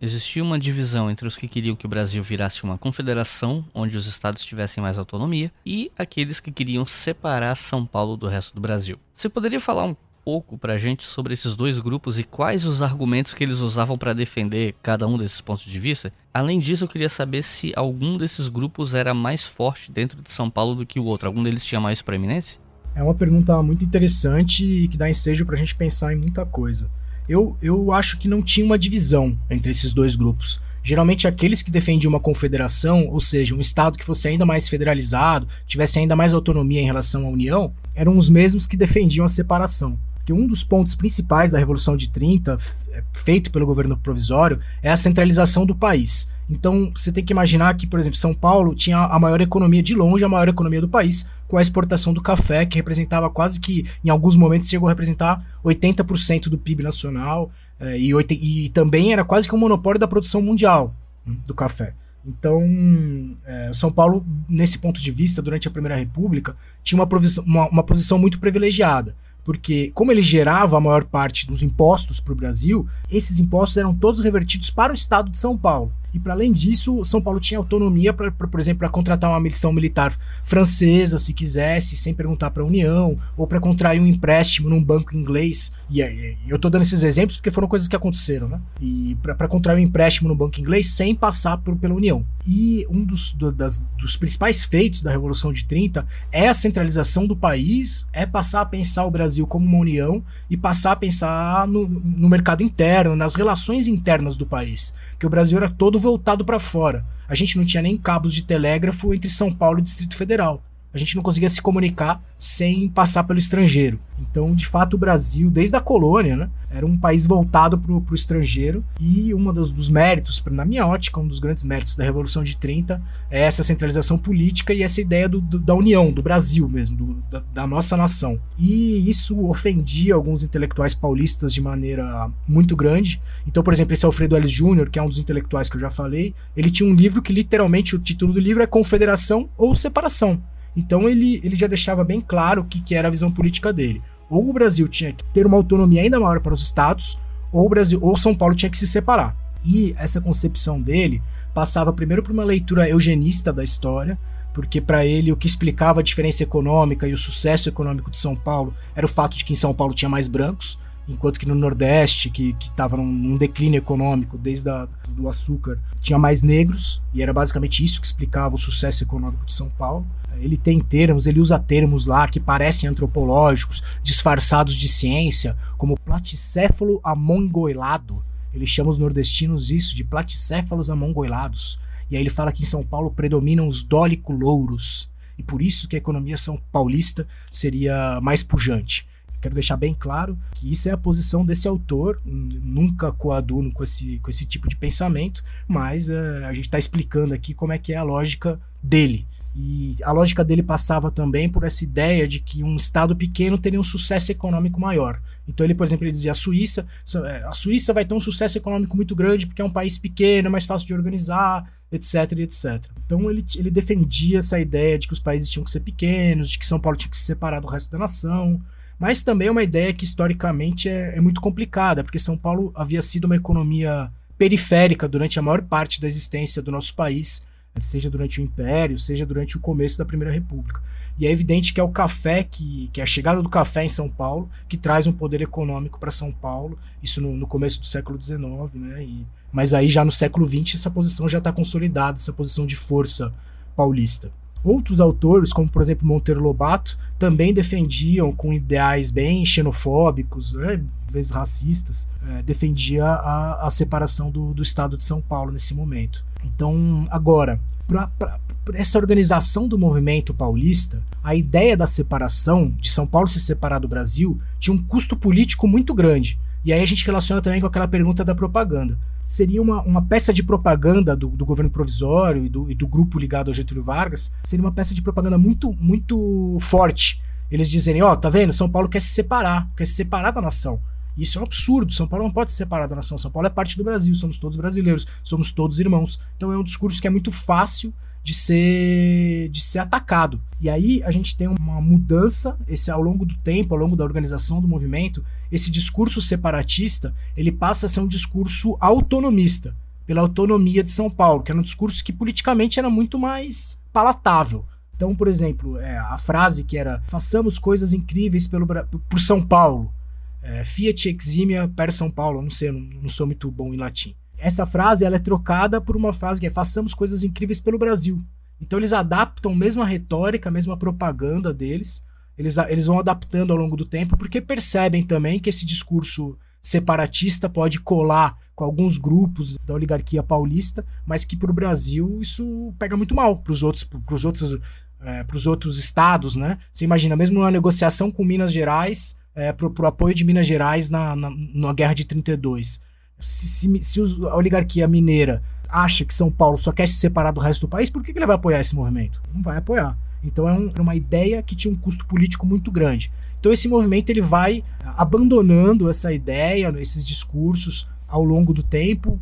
existia uma divisão entre os que queriam que o Brasil virasse uma confederação, onde os estados tivessem mais autonomia, e aqueles que queriam separar São Paulo do resto do Brasil. Você poderia falar um pouco pra gente sobre esses dois grupos e quais os argumentos que eles usavam para defender cada um desses pontos de vista? Além disso, eu queria saber se algum desses grupos era mais forte dentro de São Paulo do que o outro. Algum deles tinha mais proeminência? É uma pergunta muito interessante e que dá ensejo pra gente pensar em muita coisa eu, eu acho que não tinha uma divisão entre esses dois grupos. Geralmente aqueles que defendiam uma confederação, ou seja, um estado que fosse ainda mais federalizado, tivesse ainda mais autonomia em relação à União, eram os mesmos que defendiam a separação. Porque um dos pontos principais da Revolução de 30, feito pelo governo provisório, é a centralização do país. Então, você tem que imaginar que, por exemplo, São Paulo tinha a maior economia de longe, a maior economia do país, com a exportação do café, que representava quase que, em alguns momentos, chegou a representar 80% do PIB nacional, é, e, e, também era quase que um monopólio da produção mundial hum, do café. Então, é, São Paulo, nesse ponto de vista, durante a Primeira República, tinha uma, uma, uma posição muito privilegiada porque como ele gerava a maior parte dos impostos para o Brasil, esses impostos eram todos revertidos para o estado de São Paulo. E para além disso, São Paulo tinha autonomia, pra por exemplo, para contratar uma missão militar francesa, se quisesse, sem perguntar para a União, ou para contrair um empréstimo num banco inglês. E, eu estou dando esses exemplos porque foram coisas que aconteceram, né? E para contrair um empréstimo no banco inglês sem passar por, pela União. E um dos, do, das, dos principais feitos da Revolução de 30 é a centralização do país, é passar a pensar o Brasil como uma União e passar a pensar no, no mercado interno, nas relações internas do país. Que o Brasil era todo voltado para fora. A gente não tinha nem cabos de telégrafo entre São Paulo e Distrito Federal. A gente não conseguia se comunicar sem passar pelo estrangeiro. Então, de fato, o Brasil, desde a colônia, né, era um país voltado para o estrangeiro. E um dos, dos méritos, na minha ótica, um dos grandes méritos da Revolução de 30 é essa centralização política e essa ideia do, do, da união, do Brasil mesmo, do, da, da nossa nação. E isso ofendia alguns intelectuais paulistas de maneira muito grande. Então, por exemplo, esse Alfredo Ellis Jr., que é um dos intelectuais que eu já falei, ele tinha um livro que literalmente o título do livro é Confederação ou Separação. Então ele, ele já deixava bem claro o que, que era a visão política dele. Ou o Brasil tinha que ter uma autonomia ainda maior para os estados, ou o Brasil, ou São Paulo tinha que se separar. E essa concepção dele passava primeiro por uma leitura eugenista da história, porque para ele o que explicava a diferença econômica e o sucesso econômico de São Paulo era o fato de que em São Paulo tinha mais brancos, enquanto que no Nordeste, que estava num, num, declínio econômico desde o do açúcar, tinha mais negros, e era basicamente isso que explicava o sucesso econômico de São Paulo. Ele tem termos, ele usa termos lá que parecem antropológicos, disfarçados de ciência, como platicéfalo amongoilado. Ele chama os nordestinos isso de platicéfalos amongoilados. E aí ele fala que em São Paulo predominam os dólico-louros, e por isso que a economia são paulista seria mais pujante. Quero deixar bem claro que isso é a posição desse autor, nunca coaduno com esse, com esse tipo de pensamento, mas uh, a gente está explicando aqui como é que é a lógica dele. E a lógica dele passava também por essa ideia de que um estado pequeno teria um sucesso econômico maior. Então ele, por exemplo, ele dizia a Suíça, é, a Suíça vai ter um sucesso econômico muito grande porque é um país pequeno, é mais fácil de organizar, etc, etc. Então ele, ele defendia essa ideia de que os países tinham que ser pequenos, de que São Paulo tinha que se separar do resto da nação, mas também é uma ideia que historicamente é, é muito complicada, porque São Paulo havia sido uma economia periférica durante a maior parte da existência do nosso país, seja durante o Império, seja durante o começo da Primeira República. E é evidente que é o café, que, que é a chegada do café em São Paulo, que traz um poder econômico para São Paulo, isso no, no, começo do século XIX, né? E, mas aí já no século XX essa posição já está consolidada, essa posição de força paulista. Outros autores, como por exemplo Monteiro Lobato, também defendiam com ideais bem xenofóbicos, né, vezes racistas, é, defendia a, a separação do, do Estado de São Paulo nesse momento. Então, agora, para essa organização do movimento paulista, a ideia da separação, de São Paulo se separar do Brasil, tinha um custo político muito grande. E aí a gente relaciona também com aquela pergunta da propaganda. Seria uma, uma peça de propaganda do, do governo provisório e do, e do grupo ligado ao Getúlio Vargas, seria uma peça de propaganda muito, muito forte. Eles dizerem, ó, oh, tá vendo? São Paulo quer se separar, quer se separar da nação. Isso é um absurdo. São Paulo não pode se separar da nação. São Paulo é parte do Brasil. Somos todos brasileiros. Somos todos irmãos. Então é um discurso que é muito fácil de ser de ser atacado. E aí a gente tem uma mudança, esse ao longo do tempo, ao longo da organização do movimento, esse discurso separatista, ele passa a ser um discurso autonomista, pela autonomia de São Paulo, que era um discurso que politicamente era muito mais palatável. Então, por exemplo, é, a frase que era façamos coisas incríveis pelo, por São Paulo, é, Fiat eximia per São Paulo, não sei, não, não sou muito bom em latim essa frase ela é trocada por uma frase que é façamos coisas incríveis pelo Brasil. Então eles adaptam mesmo a retórica, mesmo a propaganda deles, eles, eles vão adaptando ao longo do tempo, porque percebem também que esse discurso separatista pode colar com alguns grupos da oligarquia paulista, mas que para o Brasil isso pega muito mal para os outros, pros outros, é, pros outros estados, né? Você imagina, mesmo numa negociação com Minas Gerais, é, para o apoio de Minas Gerais na, na, na guerra de 32 se, se, se a oligarquia mineira acha que São Paulo só quer se separar do resto do país, por que, que ele vai apoiar esse movimento? Não vai apoiar. Então é um, uma ideia que tinha um custo político muito grande. Então esse movimento ele vai abandonando essa ideia, esses discursos ao longo do tempo,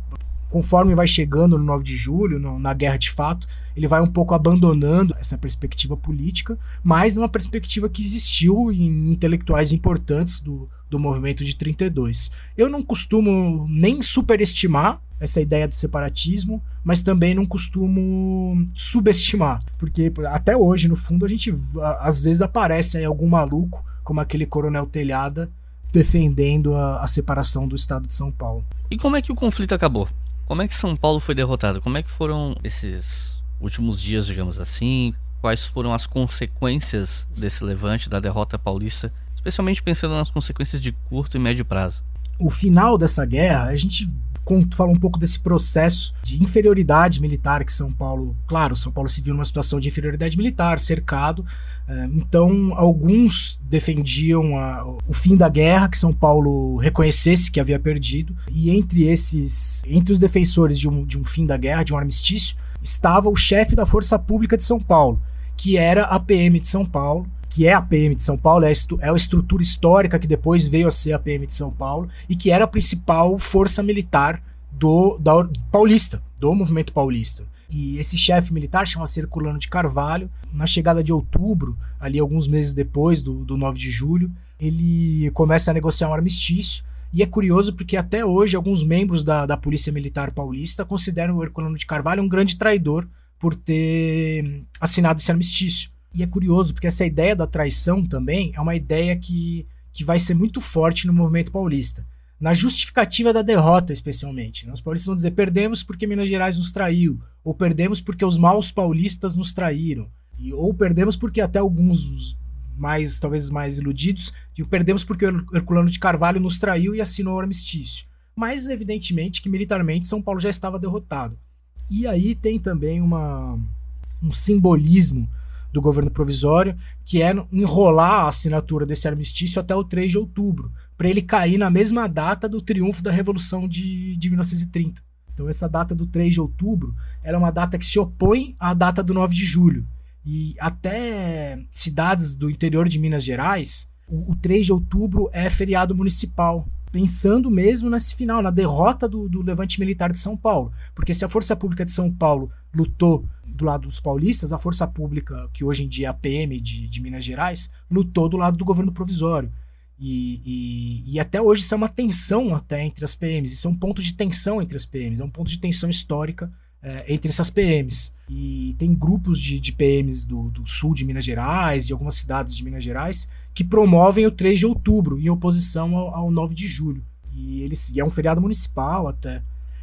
conforme vai chegando no 9 de julho, no, na guerra de fato, ele vai um pouco abandonando essa perspectiva política, mas uma perspectiva que existiu em intelectuais importantes do, do movimento de 32. Eu não costumo nem superestimar essa ideia do separatismo, mas também não costumo subestimar, porque até hoje, no fundo, a gente às vezes aparece aí algum maluco, como aquele coronel Telhada, defendendo a, a separação do estado de São Paulo. E como é que o conflito acabou? Como é que São Paulo foi derrotado? Como é que foram esses últimos dias, digamos assim? Quais foram as consequências desse levante, da derrota paulista, especialmente pensando nas consequências de curto e médio prazo? O final dessa guerra, a gente fala um pouco desse processo de inferioridade militar que São Paulo, claro, São Paulo se viu numa situação de inferioridade militar, cercado. É, então, alguns defendiam a, o fim da guerra, que São Paulo reconhecesse que havia perdido. E entre esses, entre os defensores de um, de um fim da guerra, de um armistício, estava o chefe da Força Pública de São Paulo, que era a PM de São Paulo, que é a PM de São Paulo, é é a estrutura histórica que depois veio a ser a PM de São Paulo e que era a principal força militar do da, paulista, do movimento paulista. E esse chefe militar chama-se Herculano de Carvalho. Na chegada de outubro, ali alguns meses depois do, do 9 de julho, ele começa a negociar um armistício. E é curioso porque até hoje alguns membros da, da Polícia Militar Paulista consideram o Herculano de Carvalho um grande traidor por ter assinado esse armistício. E é curioso, porque essa ideia da traição também é uma ideia que, que vai ser muito forte no movimento paulista. Na justificativa da derrota, especialmente. Né? Os paulistas vão dizer: perdemos porque Minas Gerais nos traiu, ou perdemos porque os maus paulistas nos traíram, e, ou perdemos porque até alguns mais, talvez mais iludidos, perdemos porque o Herculano de Carvalho nos traiu e assinou o armistício. Mas, evidentemente, que militarmente São Paulo já estava derrotado. E aí tem também uma, um simbolismo do governo provisório, que é enrolar a assinatura desse armistício até o 3 de outubro, para ele cair na mesma data do triunfo da Revolução de, de 1930. Então essa data do 3 de outubro é uma data que se opõe à data do 9 de julho. E até cidades do interior de Minas Gerais, o, o 3 de outubro é feriado municipal pensando mesmo nesse final, na derrota do, do, levante militar de São Paulo. Porque se a Força Pública de São Paulo lutou do lado dos paulistas, a Força Pública, que hoje em dia é a PM de, de Minas Gerais, lutou do lado do governo provisório. E, e, e, até hoje isso é uma tensão até entre as PMs. Isso é um ponto de tensão entre as PMs, é um ponto de tensão histórica é, entre essas PMs. E tem grupos de, de PMs do, do, sul de Minas Gerais, de algumas cidades de Minas Gerais, que promovem o 3 de outubro, em oposição ao, ao 9 de julho. E, eles, e é um feriado municipal até.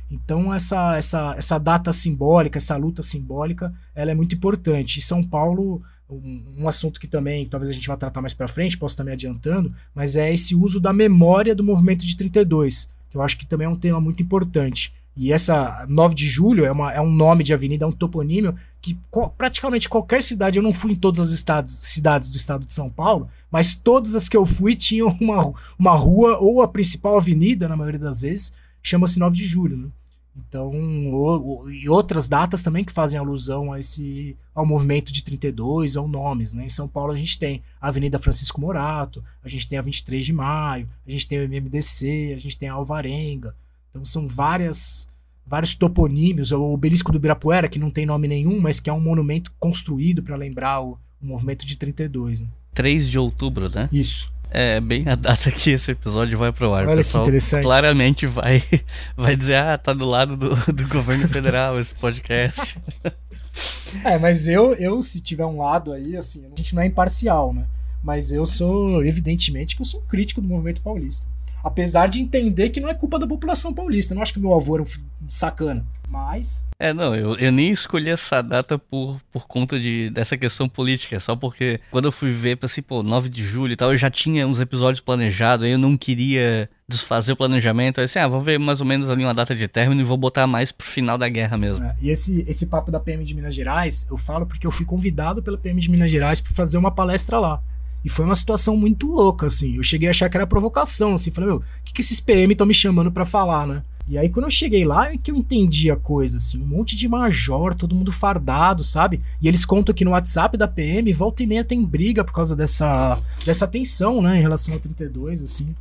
Então essa, essa, essa data simbólica, essa luta simbólica, ela é muito importante. E São Paulo, um, um assunto que também talvez a gente vá tratar mais para frente, posso estar me adiantando, mas é esse uso da memória do movimento de 32, que eu acho que também é um tema muito importante. E essa 9 de julho é, uma, é um nome de avenida, é um toponímio que co praticamente qualquer cidade, eu não fui em todas as estados, cidades do estado de São Paulo, mas todas as que eu fui tinham uma, uma rua ou a principal avenida, na maioria das vezes, chama-se 9 de julho. Né? Então, o, o, e outras datas também que fazem alusão a esse ao movimento de 32, ou nomes, né? Em São Paulo a gente tem a Avenida Francisco Morato, a gente tem a 23 de Maio, a gente tem o MMDC, a gente tem a Alvarenga, então são várias vários toponímios, o obelisco do Ibirapuera, que não tem nome nenhum, mas que é um monumento construído para lembrar o, o, movimento de 32. Né? 3 de outubro, né? Isso. É bem a data que esse episódio vai pro ar. Olha pessoal que interessante. claramente vai, vai dizer, ah, tá do lado do, do governo federal esse podcast. é, mas eu, eu, se tiver um lado aí, assim, a gente não é imparcial, né? Mas eu sou, evidentemente, que eu sou um crítico do movimento paulista. Apesar de entender que não é culpa da população paulista. Eu não acho que meu avô era um sacana. Mas. É, não, eu, eu nem escolhi essa data por, por conta de, dessa questão política. Só porque quando eu fui ver, pensei, pô, 9 de julho e tal, eu já tinha uns episódios planejados, aí eu não queria desfazer o planejamento. Aí assim, ah, vamos ver mais ou menos ali uma data de término e vou botar mais pro final da guerra mesmo. É, e esse, esse papo da PM de Minas Gerais, eu falo porque eu fui convidado pela PM de Minas Gerais para fazer uma palestra lá. E foi uma situação muito louca, assim. Eu cheguei a achar que era provocação, assim. Falei, meu, o que, que esses PM estão me chamando para falar, né? E aí, quando eu cheguei lá, é que eu entendi a coisa, assim. Um monte de major, todo mundo fardado, sabe? E eles contam que no WhatsApp da PM, volta e meia tem briga por causa dessa, dessa tensão, né? Em relação ao 32, assim.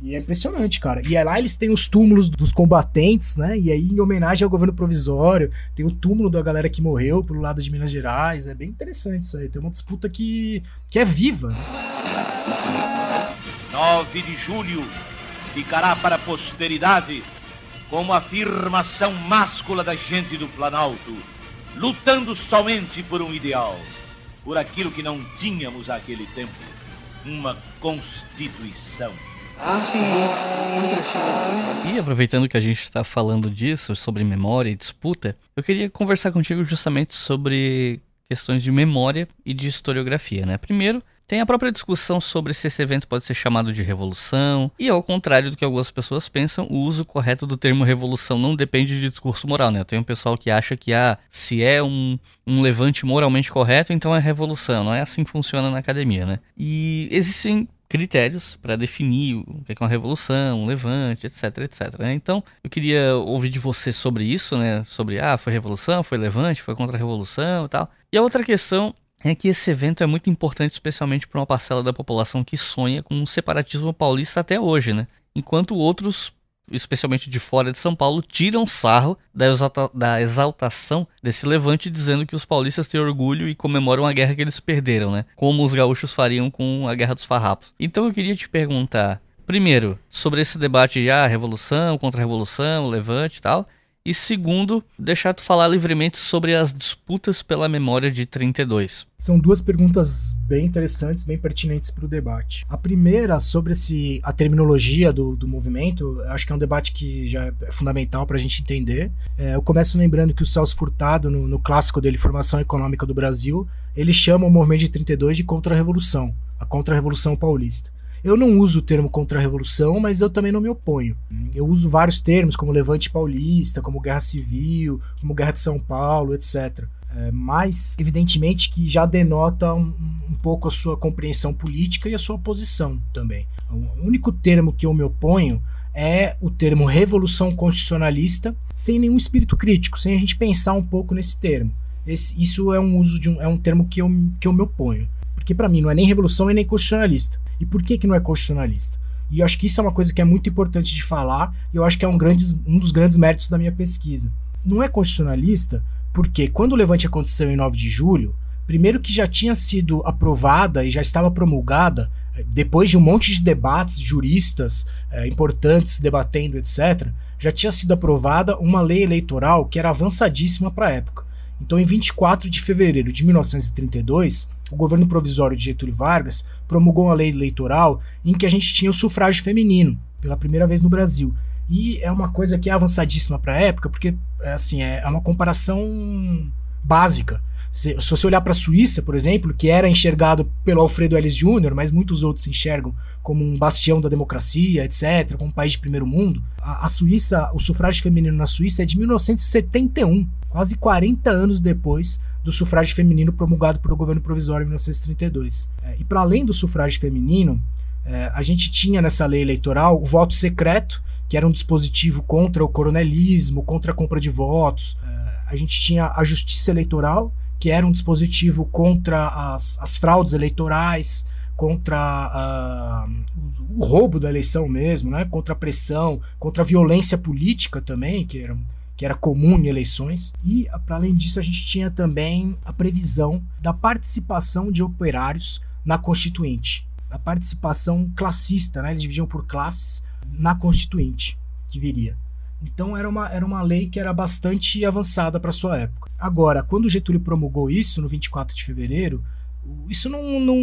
E é impressionante, cara. E é lá eles têm os túmulos dos combatentes, né? E aí, em homenagem ao governo provisório, tem o túmulo da galera que morreu pelo lado de Minas Gerais. É bem interessante isso aí. Tem uma disputa que, que é viva. 9 de julho ficará para a posteridade como afirmação máscula da gente do Planalto, lutando somente por um ideal, por aquilo que não tínhamos naquele tempo, uma Constituição. E aproveitando que a gente está falando disso, sobre memória e disputa, eu queria conversar contigo justamente sobre questões de memória e de historiografia, né? Primeiro, Tem a própria discussão sobre se esse evento pode ser chamado de revolução, e ao contrário do que algumas pessoas pensam, o uso correto do termo revolução não depende de discurso moral, né? Tem um pessoal que acha que ah, se é um, um levante moralmente correto, então é revolução. Não é assim que funciona na academia, né? E existem critérios para definir o que é uma revolução, um levante, etc, etc. Né? Então, eu queria ouvir de você sobre isso, né? Sobre, ah, foi revolução, foi levante, foi contra-revolução e tal. E a outra questão é que esse evento é muito importante, especialmente para uma parcela da população que sonha com o separatismo paulista até hoje, né? Enquanto outros especialmente de fora de São Paulo, tiram sarro da, exalta da exaltação desse levante, dizendo que os paulistas têm orgulho e comemoram a guerra que eles perderam, né? Como os gaúchos fariam com a Guerra dos Farrapos. Então eu queria te perguntar, primeiro, sobre esse debate de ah, revolução, contra-revolução, levante e tal. E segundo, deixar tu falar livremente sobre as disputas pela memória de 32. São duas perguntas bem interessantes, bem pertinentes para o debate. A primeira, sobre esse, a terminologia do, do movimento, acho que é um debate que já é fundamental para a gente entender. É, eu começo lembrando que o Celso Furtado, no, no clássico dele, Formação Econômica do Brasil, ele chama o movimento de 32 de contra-revolução, a contra-revolução paulista. Eu não uso o termo contra-revolução, mas eu também não me oponho. Eu uso vários termos, como Levante Paulista, como Guerra Civil, como Guerra de São Paulo, etc. É, mas, evidentemente, que já denota um, um, pouco a sua compreensão política e a sua posição também. O único termo que eu me oponho é o termo revolução constitucionalista, sem nenhum espírito crítico, sem a gente pensar um pouco nesse termo. Esse, isso é um uso de um, é um termo que eu, que eu me oponho. Porque para mim não é nem revolução e nem constitucionalista. E por que, que não é constitucionalista? E eu acho que isso é uma coisa que é muito importante de falar, e eu acho que é um, grandes, um dos grandes méritos da minha pesquisa. Não é constitucionalista porque quando o levante aconteceu em 9 de julho, primeiro que já tinha sido aprovada e já estava promulgada, eh, depois de um monte de debates, juristas é, importantes debatendo, etc., já tinha sido aprovada uma lei eleitoral que era avançadíssima para a época. Então, em 24 de fevereiro de 1932, o governo provisório de Getúlio Vargas promulgou uma lei eleitoral em que a gente tinha o sufrágio feminino, pela primeira vez no Brasil. E é uma coisa que é avançadíssima para a época, porque assim, é, é uma comparação básica. Se, se você olhar para a Suíça, por exemplo, que era enxergado pelo Alfredo Ellis Jr., mas muitos outros se enxergam como um bastião da democracia, etc., como um país de primeiro mundo, a, a Suíça, o sufrágio feminino na Suíça é de 1971, quase 40 anos depois do sufrágio feminino promulgado pelo governo provisório em 1932. É, e para além do sufrágio feminino, é, a gente tinha nessa lei eleitoral o voto secreto, que era um dispositivo contra o coronelismo, contra a compra de votos. É, a gente tinha a justiça eleitoral, que era um dispositivo contra as, as fraudes eleitorais, contra uh, o roubo da eleição mesmo, né? contra a pressão, contra a violência política também, que era, que era comum em eleições. E, para além disso, a gente tinha também a previsão da participação de operários na Constituinte. A participação classista, né? eles dividiam por classes na Constituinte que viria. Então era uma, era uma lei que era bastante avançada para sua época. Agora, quando Getúlio promulgou isso, no 24 de fevereiro, isso não, não,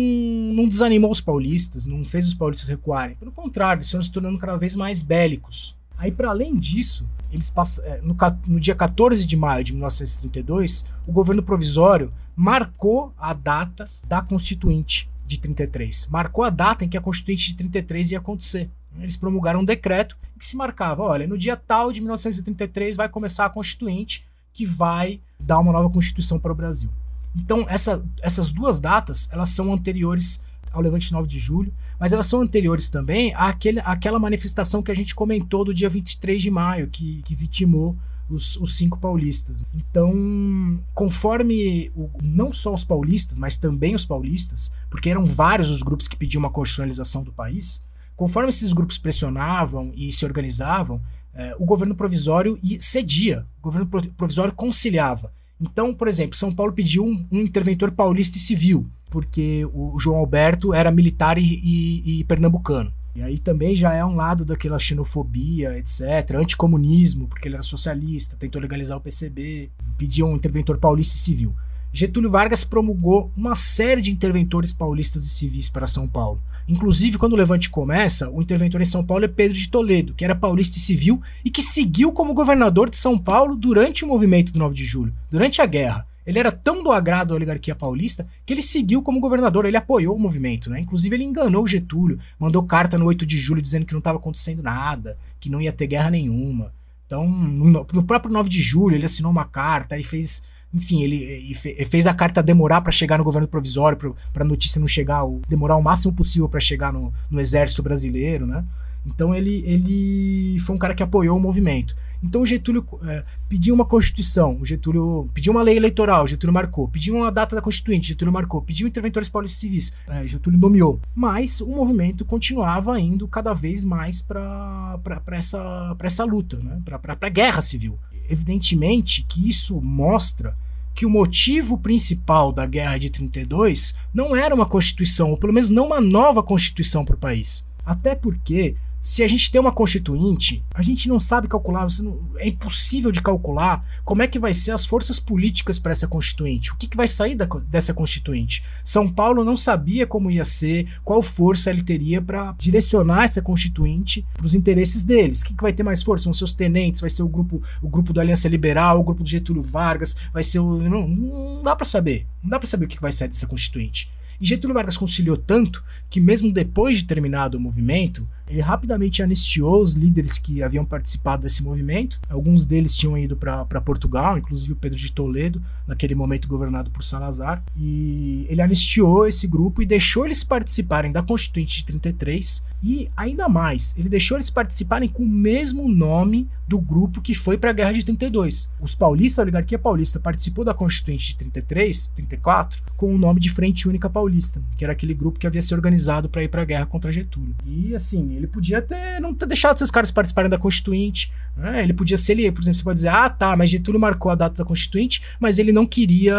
não desanimou os paulistas, não fez os paulistas recuarem. Pelo contrário, eles foram se tornando cada vez mais bélicos. Aí, para além disso, eles pass... É, no, no dia 14 de maio de 1932, o governo provisório marcou a data da Constituinte de 33. Marcou a data em que a Constituinte de 33 ia acontecer. Eles promulgaram um decreto que se marcava: olha, no dia tal de 1933 vai começar a Constituinte, que vai dar uma nova Constituição para o Brasil. Então, essa, essas duas datas, elas são anteriores ao Levante 9 de julho, mas elas são anteriores também àquele, àquela manifestação que a gente comentou do dia 23 de maio, que, que vitimou os, os, cinco paulistas. Então, conforme o, não só os paulistas, mas também os paulistas, porque eram vários os grupos que pediam uma constitucionalização do país, Conforme esses grupos pressionavam e se organizavam, eh, o governo provisório cedia, o governo provisório conciliava. Então, por exemplo, São Paulo pediu um, um interventor paulista e civil, porque o João Alberto era militar e, e, e, pernambucano. E aí também já é um lado daquela xenofobia, etc., anticomunismo, porque ele era socialista, tentou legalizar o PCB, pediu um interventor paulista e civil. Getúlio Vargas promulgou uma série de interventores paulistas e civis para São Paulo. Inclusive, quando o levante começa, o interventor em São Paulo é Pedro de Toledo, que era paulista e civil e que seguiu como governador de São Paulo durante o movimento do 9 de julho, durante a guerra. Ele era tão do agrado da oligarquia paulista que ele seguiu como governador, ele apoiou o movimento, né? Inclusive ele enganou o Getúlio, mandou carta no 8 de julho dizendo que não estava acontecendo nada, que não ia ter guerra nenhuma. Então, no, no próprio 9 de julho, ele assinou uma carta e fez enfim, ele, fez a carta demorar para chegar no governo provisório, para a notícia não chegar, demorar o máximo possível para chegar no, no, exército brasileiro, né? Então ele, ele foi um cara que apoiou o movimento. Então o Getúlio é, pediu uma constituição, o Getúlio pediu uma lei eleitoral, o Getúlio marcou, pediu uma data da constituinte, o Getúlio marcou, pediu interventores paulistas civis, é, Getúlio nomeou. Mas o movimento continuava indo cada vez mais para essa, essa luta, né? para a guerra civil. Evidentemente que isso mostra que o motivo principal da guerra de 32 não era uma constituição, ou pelo menos não uma nova constituição para o país. Até porque se a gente tem uma constituinte, a gente não sabe calcular, não, é impossível de calcular como é que vai ser as forças políticas para essa constituinte. O que, que vai sair da, dessa constituinte? São Paulo não sabia como ia ser, qual força ele teria para direcionar essa constituinte para os interesses deles. O que, que vai ter mais força? Vão ser os tenentes, vai ser o grupo, o grupo do Aliança Liberal, o grupo do Getúlio Vargas, vai ser o. Não, não dá para saber. Não dá para saber o que vai sair dessa constituinte. E Getúlio Vargas conciliou tanto que, mesmo depois de terminado o movimento, ele rapidamente anistiou os líderes que haviam participado desse movimento. Alguns deles tinham ido para Portugal, inclusive o Pedro de Toledo, naquele momento governado por Salazar. E ele anistiou esse grupo e deixou eles participarem da Constituinte de 33. E ainda mais, ele deixou eles participarem com o mesmo nome do grupo que foi para a Guerra de 32. Os paulistas, a oligarquia paulista, participou da Constituinte de 33, 34, com o nome de Frente Única Paulista, que era aquele grupo que havia se organizado para ir para a guerra contra Getúlio. E assim, ele podia ter não ter deixado esses caras participarem da Constituinte. Né? Ele podia ser ele, por exemplo, você pode dizer, ah, tá, mas Getúlio marcou a data da Constituinte, mas ele não queria,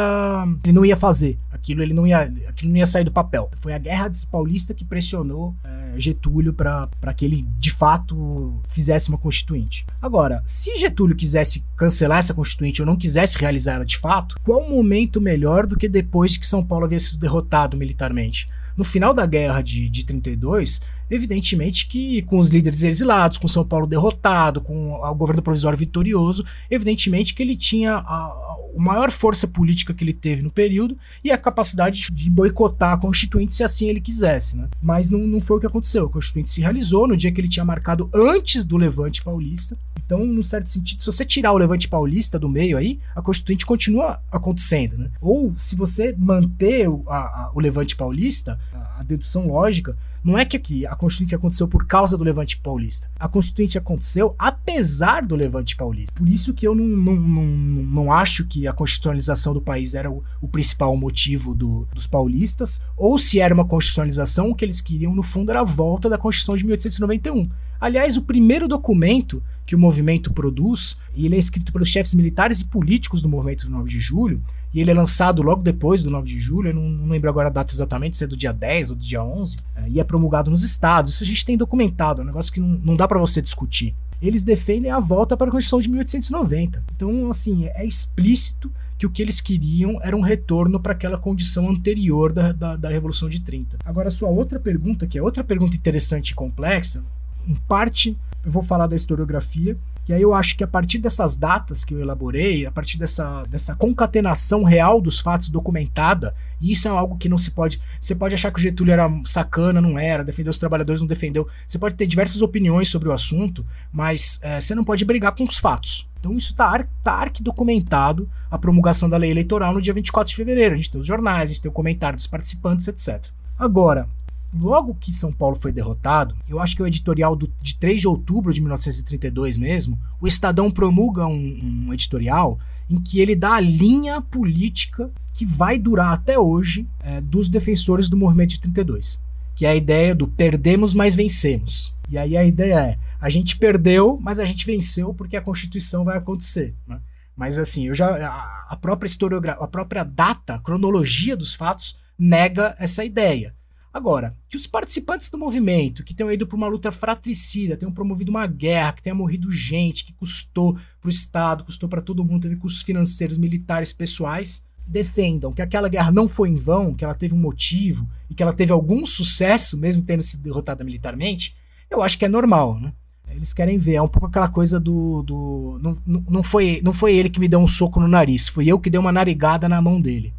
ele não ia fazer. Aquilo ele não ia, aquilo não ia sair do papel. Foi a Guerra Paulista que pressionou é, Getúlio para que ele de fato fizesse uma Constituinte. Agora, se Getúlio quisesse cancelar essa Constituinte ou não quisesse realizar ela de fato, qual momento melhor do que depois que São Paulo havia sido derrotado militarmente? No final da guerra de, de 32, Evidentemente que com os líderes exilados, com São Paulo derrotado, com o governo provisório vitorioso, evidentemente que ele tinha a, a maior força política que ele teve no período e a capacidade de boicotar a Constituinte se assim ele quisesse. Né? Mas não, não foi o que aconteceu. A Constituinte se realizou no dia que ele tinha marcado antes do Levante Paulista. Então, num certo sentido, se você tirar o Levante Paulista do meio aí, a Constituinte continua acontecendo. Né? Ou se você manter o, a, a, o Levante Paulista, a, a dedução lógica não é que a Constituinte aconteceu por causa do Levante Paulista. A Constituinte aconteceu apesar do Levante Paulista. Por isso que eu não, não, não, não acho que a constitucionalização do país era o, o principal motivo do, dos paulistas, ou se era uma constitucionalização, o que eles queriam, no fundo, era a volta da Constituição de 1891. Aliás, o primeiro documento que o movimento produz, e ele é escrito pelos chefes militares e políticos do movimento do 9 de julho, e ele é lançado logo depois do 9 de julho, eu não, não lembro agora a data exatamente, se é do dia 10 ou do dia 11, é, e é promulgado nos estados. Isso a gente tem documentado, é um negócio que não, não dá para você discutir. Eles defendem a volta para a Constituição de 1890. Então, assim, é explícito que o que eles queriam era um retorno para aquela condição anterior da, da, da, Revolução de 30. Agora, sua outra pergunta, que é outra pergunta interessante e complexa, em parte eu vou falar da historiografia, e aí eu acho que a partir dessas datas que eu elaborei, a partir dessa, dessa concatenação real dos fatos documentada, e isso é algo que não se pode. Você pode achar que o Getúlio era sacana, não era, defendeu os trabalhadores, não defendeu. Você pode ter diversas opiniões sobre o assunto, mas é, você não pode brigar com os fatos. Então isso está tá arquidocumentado, a promulgação da lei eleitoral no dia 24 de fevereiro. A gente tem os jornais, a gente tem o comentário dos participantes, etc. Agora, logo que São Paulo foi derrotado, eu acho que o editorial do, de 3 de outubro de 1932 mesmo, o Estadão promulga um, um editorial em que ele dá a linha política que vai durar até hoje é, dos defensores do movimento de 32. Que é a ideia do perdemos, mas vencemos. E aí a ideia é: a gente perdeu, mas a gente venceu porque a Constituição vai acontecer. Né? Mas assim, eu já a própria historiografia, a própria data, a cronologia dos fatos nega essa ideia. Agora, que os participantes do movimento, que tenham ido para uma luta fratricida, tenham promovido uma guerra, que tenha morrido gente, que custou para o Estado, custou para todo mundo, teve custos financeiros, militares, pessoais, defendam que aquela guerra não foi em vão, que ela teve um motivo e que ela teve algum sucesso, mesmo tendo sido derrotada militarmente, eu acho que é normal, né? Eles querem ver, é um pouco aquela coisa do. do não, não, foi, não foi ele que me deu um soco no nariz, foi eu que dei uma narigada na mão dele.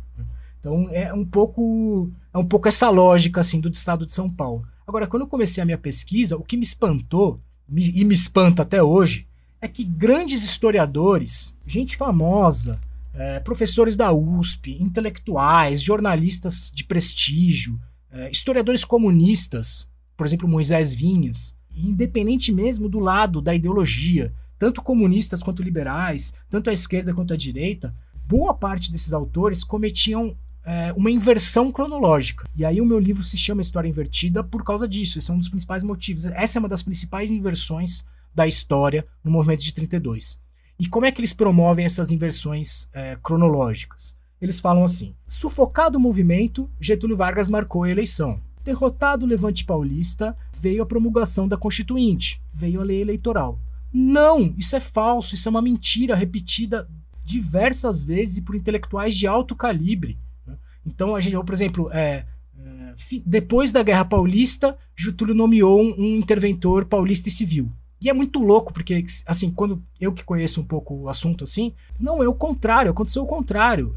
Então é um pouco é um pouco essa lógica assim do estado de São Paulo. Agora, quando eu comecei a minha pesquisa, o que me espantou me, e me espanta até hoje é que grandes historiadores, gente famosa, é, professores da USP, intelectuais, jornalistas de prestígio, é, historiadores comunistas, por exemplo, Moisés Vinhas, independente mesmo do lado da ideologia, tanto comunistas quanto liberais, tanto a esquerda quanto a direita, boa parte desses autores cometiam é, uma inversão cronológica. E aí o meu livro se chama História Invertida por causa disso. Esse é um dos principais motivos. Essa é uma das principais inversões da história no movimento de 32. E como é que eles promovem essas inversões é, cronológicas? Eles falam assim: sufocado o movimento, Getúlio Vargas marcou a eleição. Derrotado o levante paulista, veio a promulgação da Constituinte, veio a lei eleitoral. Não, isso é falso, isso é uma mentira repetida diversas vezes por intelectuais de alto calibre. Então, a gente, por exemplo, é, é, depois da Guerra Paulista, Getúlio nomeou um, interventor paulista e civil. E é muito louco, porque, assim, quando eu que conheço um pouco o assunto assim, não, é o contrário, aconteceu o contrário.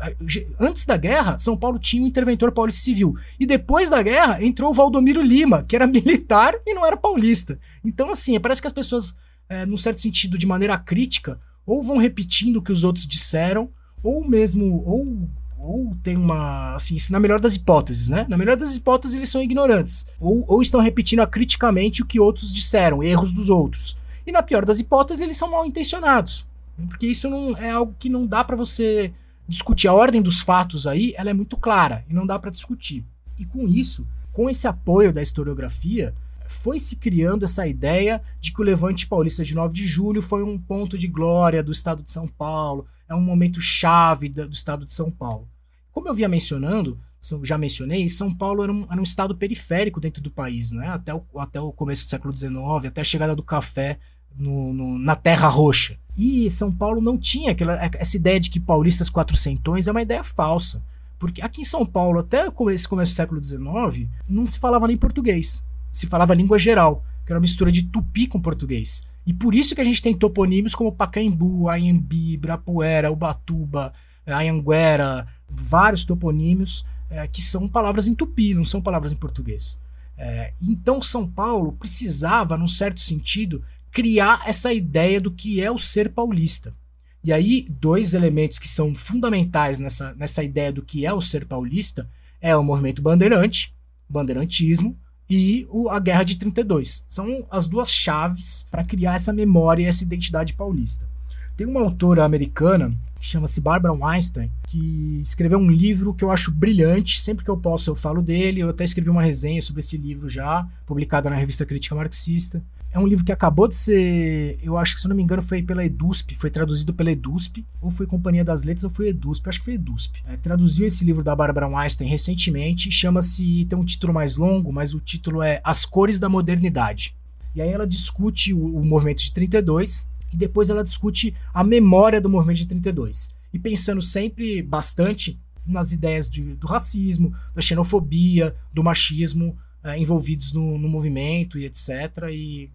Antes da guerra, São Paulo tinha um interventor paulista civil. E depois da guerra, entrou o Valdomiro Lima, que era militar e não era paulista. Então, assim, parece que as pessoas, é, num certo sentido, de maneira crítica, ou vão repetindo o que os outros disseram, ou mesmo, ou ou tem uma. Assim, na melhor das hipóteses, né? Na melhor das hipóteses, eles são ignorantes. Ou, ou estão repetindo acriticamente o que outros disseram, erros dos outros. E na pior das hipóteses, eles são mal intencionados. Porque isso não é algo que não dá para você discutir. A ordem dos fatos aí, ela é muito clara e não dá para discutir. E com isso, com esse apoio da historiografia, foi se criando essa ideia de que o Levante Paulista de 9 de julho foi um ponto de glória do estado de São Paulo, é um momento chave do estado de São Paulo. Como eu vinha mencionando, já mencionei, São Paulo era um, era um estado periférico dentro do país, né? até, o, até o começo do século XIX, até a chegada do café no, no, na Terra Roxa. E São Paulo não tinha aquela, essa ideia de que paulistas quatrocentões é uma ideia falsa. Porque aqui em São Paulo, até esse começo do século XIX, não se falava nem português. Se falava língua geral, que era uma mistura de tupi com português. E por isso que a gente tem toponímios como Pacaembu, Anhembi, Ibirapuera, Ubatuba, Anhanguera, vários toponímios é, que são palavras em tupi, não são palavras em português. É, então São Paulo precisava, num certo sentido, criar essa ideia do que é o ser paulista. E aí, dois elementos que são fundamentais nessa, nessa ideia do que é o ser paulista é o movimento bandeirante, bandeirantismo, e o, a Guerra de 32. São as duas chaves para criar essa memória e essa identidade paulista. Tem uma autora americana chama-se Barbara Weinstein, que escreveu um livro que eu acho brilhante. Sempre que eu posso, eu falo dele. Eu até escrevi uma resenha sobre esse livro já, publicada na revista Crítica Marxista. É um livro que acabou de ser, eu acho que se não me engano foi pela EDUSP, foi traduzido pela EDUSP, ou foi Companhia das Letras ou foi EDUSP, acho que foi EDUSP. É, traduziu esse livro da Barbara Weinstein recentemente, chama-se, tem um título mais longo, mas o título é As Cores da Modernidade. E aí ela discute o, o movimento de 32, e depois ela discute a memória do movimento de 32. E pensando sempre bastante nas ideias de, do racismo, da xenofobia, do machismo é, envolvidos no, no, movimento e etc. E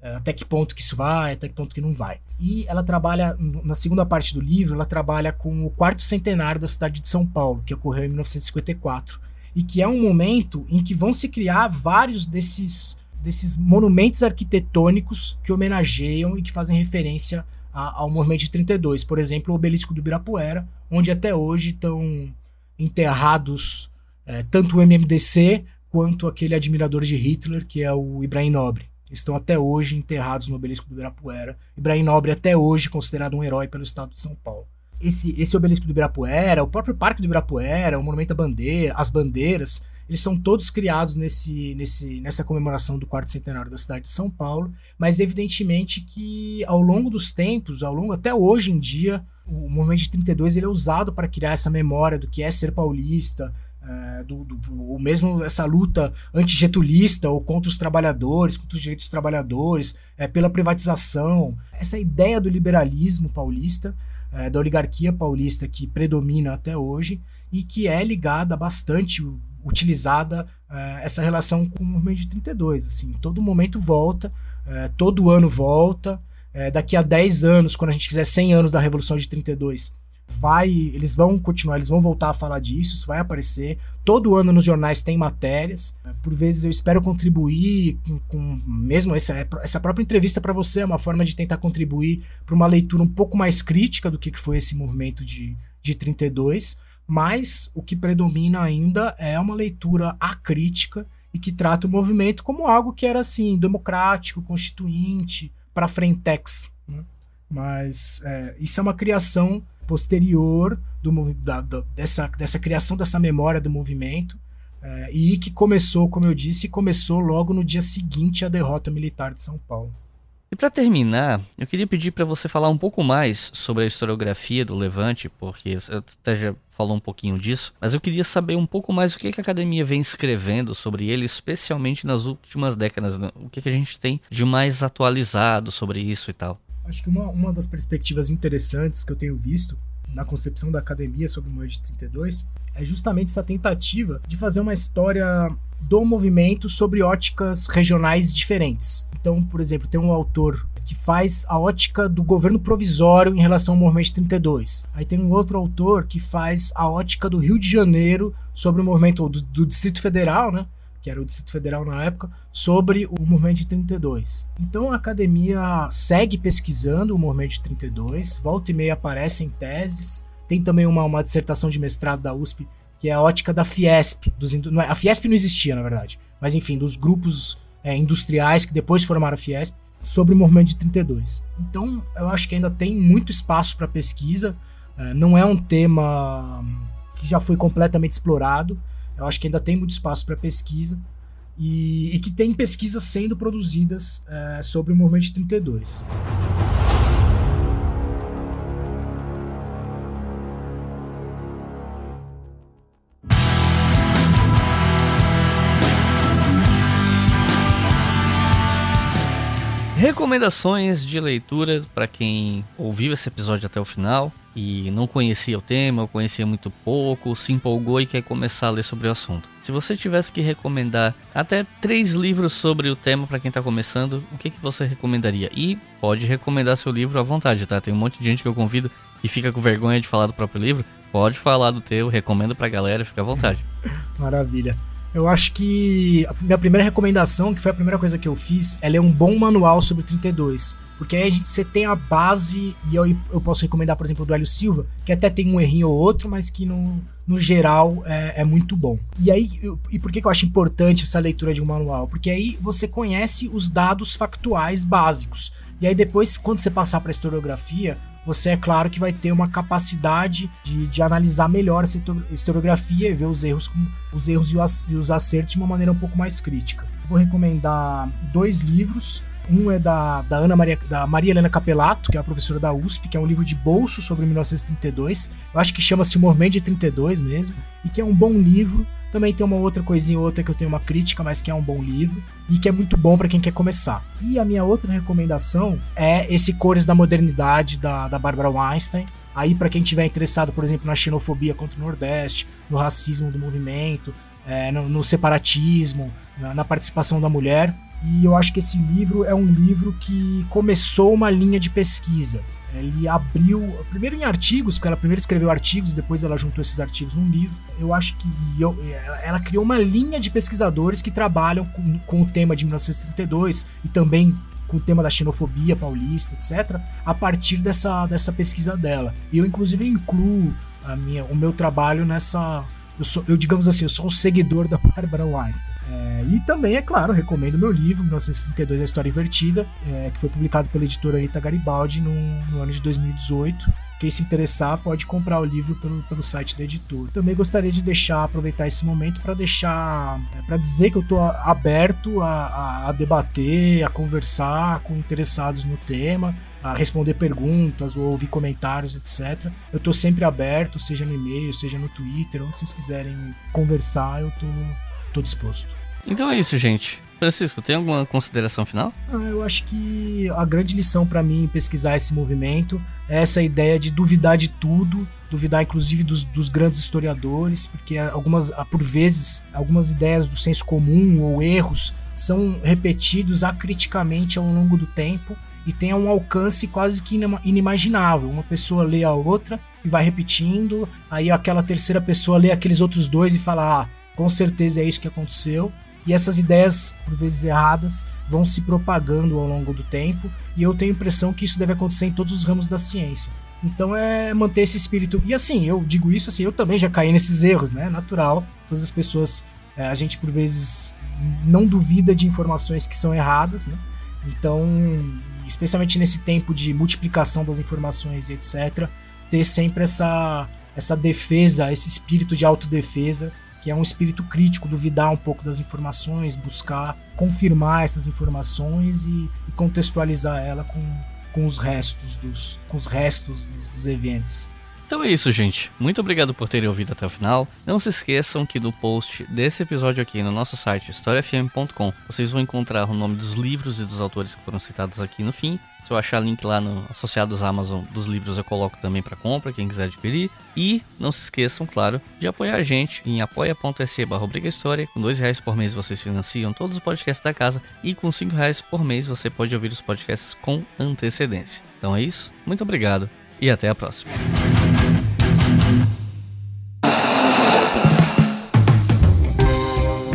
é, até que ponto que isso vai, até que ponto que não vai. E ela trabalha, na segunda parte do livro, ela trabalha com o quarto centenário da cidade de São Paulo, que ocorreu em 1954. E que é um momento em que vão se criar vários desses desses monumentos arquitetônicos que homenageiam e que fazem referência a, ao movimento de 32. Por exemplo, o obelisco do Ibirapuera, onde até hoje estão enterrados é, tanto o MMDC quanto aquele admirador de Hitler, que é o Ibrahim Nobre. Estão até hoje enterrados no obelisco do Ibirapuera. Ibrahim Nobre até hoje considerado um herói pelo estado de São Paulo. Esse, esse obelisco do Ibirapuera, o próprio Parque do Ibirapuera, o Monumento à Bandeira, as bandeiras, eles são todos criados nesse, nesse, nessa comemoração do quarto centenário da cidade de São Paulo, mas evidentemente que ao longo dos tempos, ao longo até hoje em dia, o movimento de 32 ele é usado para criar essa memória do que é ser paulista, é, do, do, ou mesmo essa luta antigetulista ou contra os trabalhadores, contra os direitos dos trabalhadores, é, pela privatização, essa ideia do liberalismo paulista, é, da oligarquia paulista que predomina até hoje e que é ligada bastante utilizada uh, essa relação com o movimento de 32. Assim, todo momento volta é, todo ano volta. É, daqui a 10 anos, quando a gente fizer 100 anos da Revolução de 32, vai, eles vão continuar, eles vão voltar a falar disso, isso vai aparecer. Todo ano nos jornais tem matérias. Por vezes eu espero contribuir com, com mesmo essa, essa própria entrevista para você é uma forma de tentar contribuir para uma leitura um pouco mais crítica do que foi esse movimento de, de 32, mas o que predomina ainda é uma leitura acrítica e que trata o movimento como algo que era assim democrático, constituinte, para frentex. Né? Mas é, isso é uma criação posterior do, da, da, dessa, dessa criação dessa memória do movimento é, e que começou, como eu disse, começou logo no dia seguinte à derrota militar de São Paulo. E para terminar, eu queria pedir para você falar um pouco mais sobre a historiografia do Levante, porque você até já falou um pouquinho disso, mas eu queria saber um pouco mais o que, a academia vem escrevendo sobre ele, especialmente nas últimas décadas. Né? O que, a gente tem de mais atualizado sobre isso e tal. Acho que uma, uma das perspectivas interessantes que eu tenho visto na concepção da academia sobre o Moed 32 é justamente essa tentativa de fazer uma história do movimento sobre óticas regionais diferentes. Então, por exemplo, tem um autor que faz a ótica do governo provisório em relação ao movimento 32. Aí tem um outro autor que faz a ótica do Rio de Janeiro sobre o movimento do, do Distrito Federal, né? que era o Distrito Federal na época, sobre o movimento de 32. Então a academia segue pesquisando o movimento de 32, volta e meia aparecem teses, tem também uma, uma dissertação de mestrado da USP, que é a ótica da Fiesp. Dos, é, a Fiesp não existia, na verdade, mas enfim, dos grupos é, industriais que depois formaram a Fiesp, sobre o movimento de 32. Então eu acho que ainda tem muito espaço para pesquisa, é, não é um tema que já foi completamente explorado, eu acho que ainda tem muito espaço para pesquisa e, e, que tem pesquisas sendo produzidas é, sobre o movimento de 32. Recomendações de leitura para quem ouviu esse episódio até o final e não conhecia o tema, ou conhecia muito pouco, se empolgou e quer começar a ler sobre o assunto. Se você tivesse que recomendar até três livros sobre o tema para quem está começando, o que, que você recomendaria? E pode recomendar seu livro à vontade, tá? Tem um monte de gente que eu convido e fica com vergonha de falar do próprio livro. Pode falar do teu, recomendo pra galera, fica à vontade. Maravilha. Eu acho que a minha primeira recomendação, que foi a primeira coisa que eu fiz, é ler um bom manual sobre 32. Porque aí a gente, você tem a base, e eu, eu posso recomendar, por exemplo, o do Hélio Silva, que até tem um errinho ou outro, mas que no, no geral é, é muito bom. E aí, eu, e por que, que eu acho importante essa leitura de um manual? Porque aí você conhece os dados factuais básicos. E aí depois, quando você passar para a historiografia, você é claro que vai ter uma capacidade de, de analisar melhor essa historiografia e ver os erros, os erros e os acertos de uma maneira um pouco mais crítica. Vou recomendar dois livros. Um é da, da Ana Maria, da Maria Helena Capelato, que é a professora da USP, que é um livro de bolso sobre 1932. Eu acho que chama-se O Movimento de 32 mesmo, e que é um bom livro também tem uma outra coisinha outra que eu tenho uma crítica, mas que é um bom livro e que é muito bom para quem quer começar. E a minha outra recomendação é esse Cores da Modernidade da, da Barbara Weinstein. Aí para quem tiver interessado, por exemplo, na xenofobia contra o Nordeste, no racismo do movimento, é, no, no, separatismo, na, na participação da mulher. E eu acho que esse livro é um livro que começou uma linha de pesquisa. Ele abriu, primeiro em artigos, porque ela primeiro escreveu artigos, depois ela juntou esses artigos num livro. Eu acho que eu, ela criou uma linha de pesquisadores que trabalham com, com o tema de 1932 e também com o tema da xenofobia paulista, etc., a partir dessa, dessa pesquisa dela. E eu, inclusive, incluo a minha, o meu trabalho nessa, eu, sou, eu, digamos assim, eu sou um seguidor da Barbara Weinstein. É, e também, é claro, recomendo meu livro, 1932, A História Invertida, é, que foi publicado pela editora Anitta Garibaldi no, no ano de 2018. Quem se interessar pode comprar o livro pelo, pelo site da editora. Também gostaria de deixar, aproveitar esse momento para deixar, é, para dizer que eu estou aberto a, a, a debater, a conversar com interessados no tema a responder perguntas ou ouvir comentários, etc. Eu estou sempre aberto, seja no e-mail, seja no Twitter, onde vocês quiserem conversar, eu estou tô, tô disposto. Então é isso, gente. Francisco, tem alguma consideração final? Ah, eu acho que a grande lição para mim pesquisar esse movimento é essa ideia de duvidar de tudo, duvidar inclusive dos, dos, grandes historiadores, porque algumas, por vezes, algumas ideias do senso comum ou erros são repetidos acriticamente ao longo do tempo e tem um alcance quase que inimaginável. Uma pessoa lê a outra e vai repetindo, aí aquela terceira pessoa lê aqueles outros dois e fala: Ah, com certeza é isso que aconteceu. E essas ideias, por vezes erradas, vão se propagando ao longo do tempo, e eu tenho a impressão que isso deve acontecer em todos os ramos da ciência. Então é manter esse espírito. E assim, eu digo isso assim, eu também já caí nesses erros, né? Natural. Todas as pessoas, é, a gente por vezes não duvida de informações que são erradas, né? Então, especialmente nesse tempo de multiplicação das informações e etc., ter sempre essa, essa defesa, esse espírito de autodefesa, que é um espírito crítico, duvidar um pouco das informações, buscar confirmar essas informações e, e contextualizar ela com, com os restos dos, com os restos dos, dos eventos. Então é isso, gente. Muito obrigado por terem ouvido até o final. Não se esqueçam que no post desse episódio aqui no nosso site historiafm.com vocês vão encontrar o nome dos livros e dos autores que foram citados aqui no fim. Se eu achar link lá no associados Amazon dos livros eu coloco também para compra, quem quiser adquirir. E não se esqueçam, claro, de apoiar a gente em apoia.se barra História. Com dois reais por mês vocês financiam todos os podcasts da casa e com cinco reais por mês você pode ouvir os podcasts com antecedência. Então é isso, muito obrigado e até a próxima.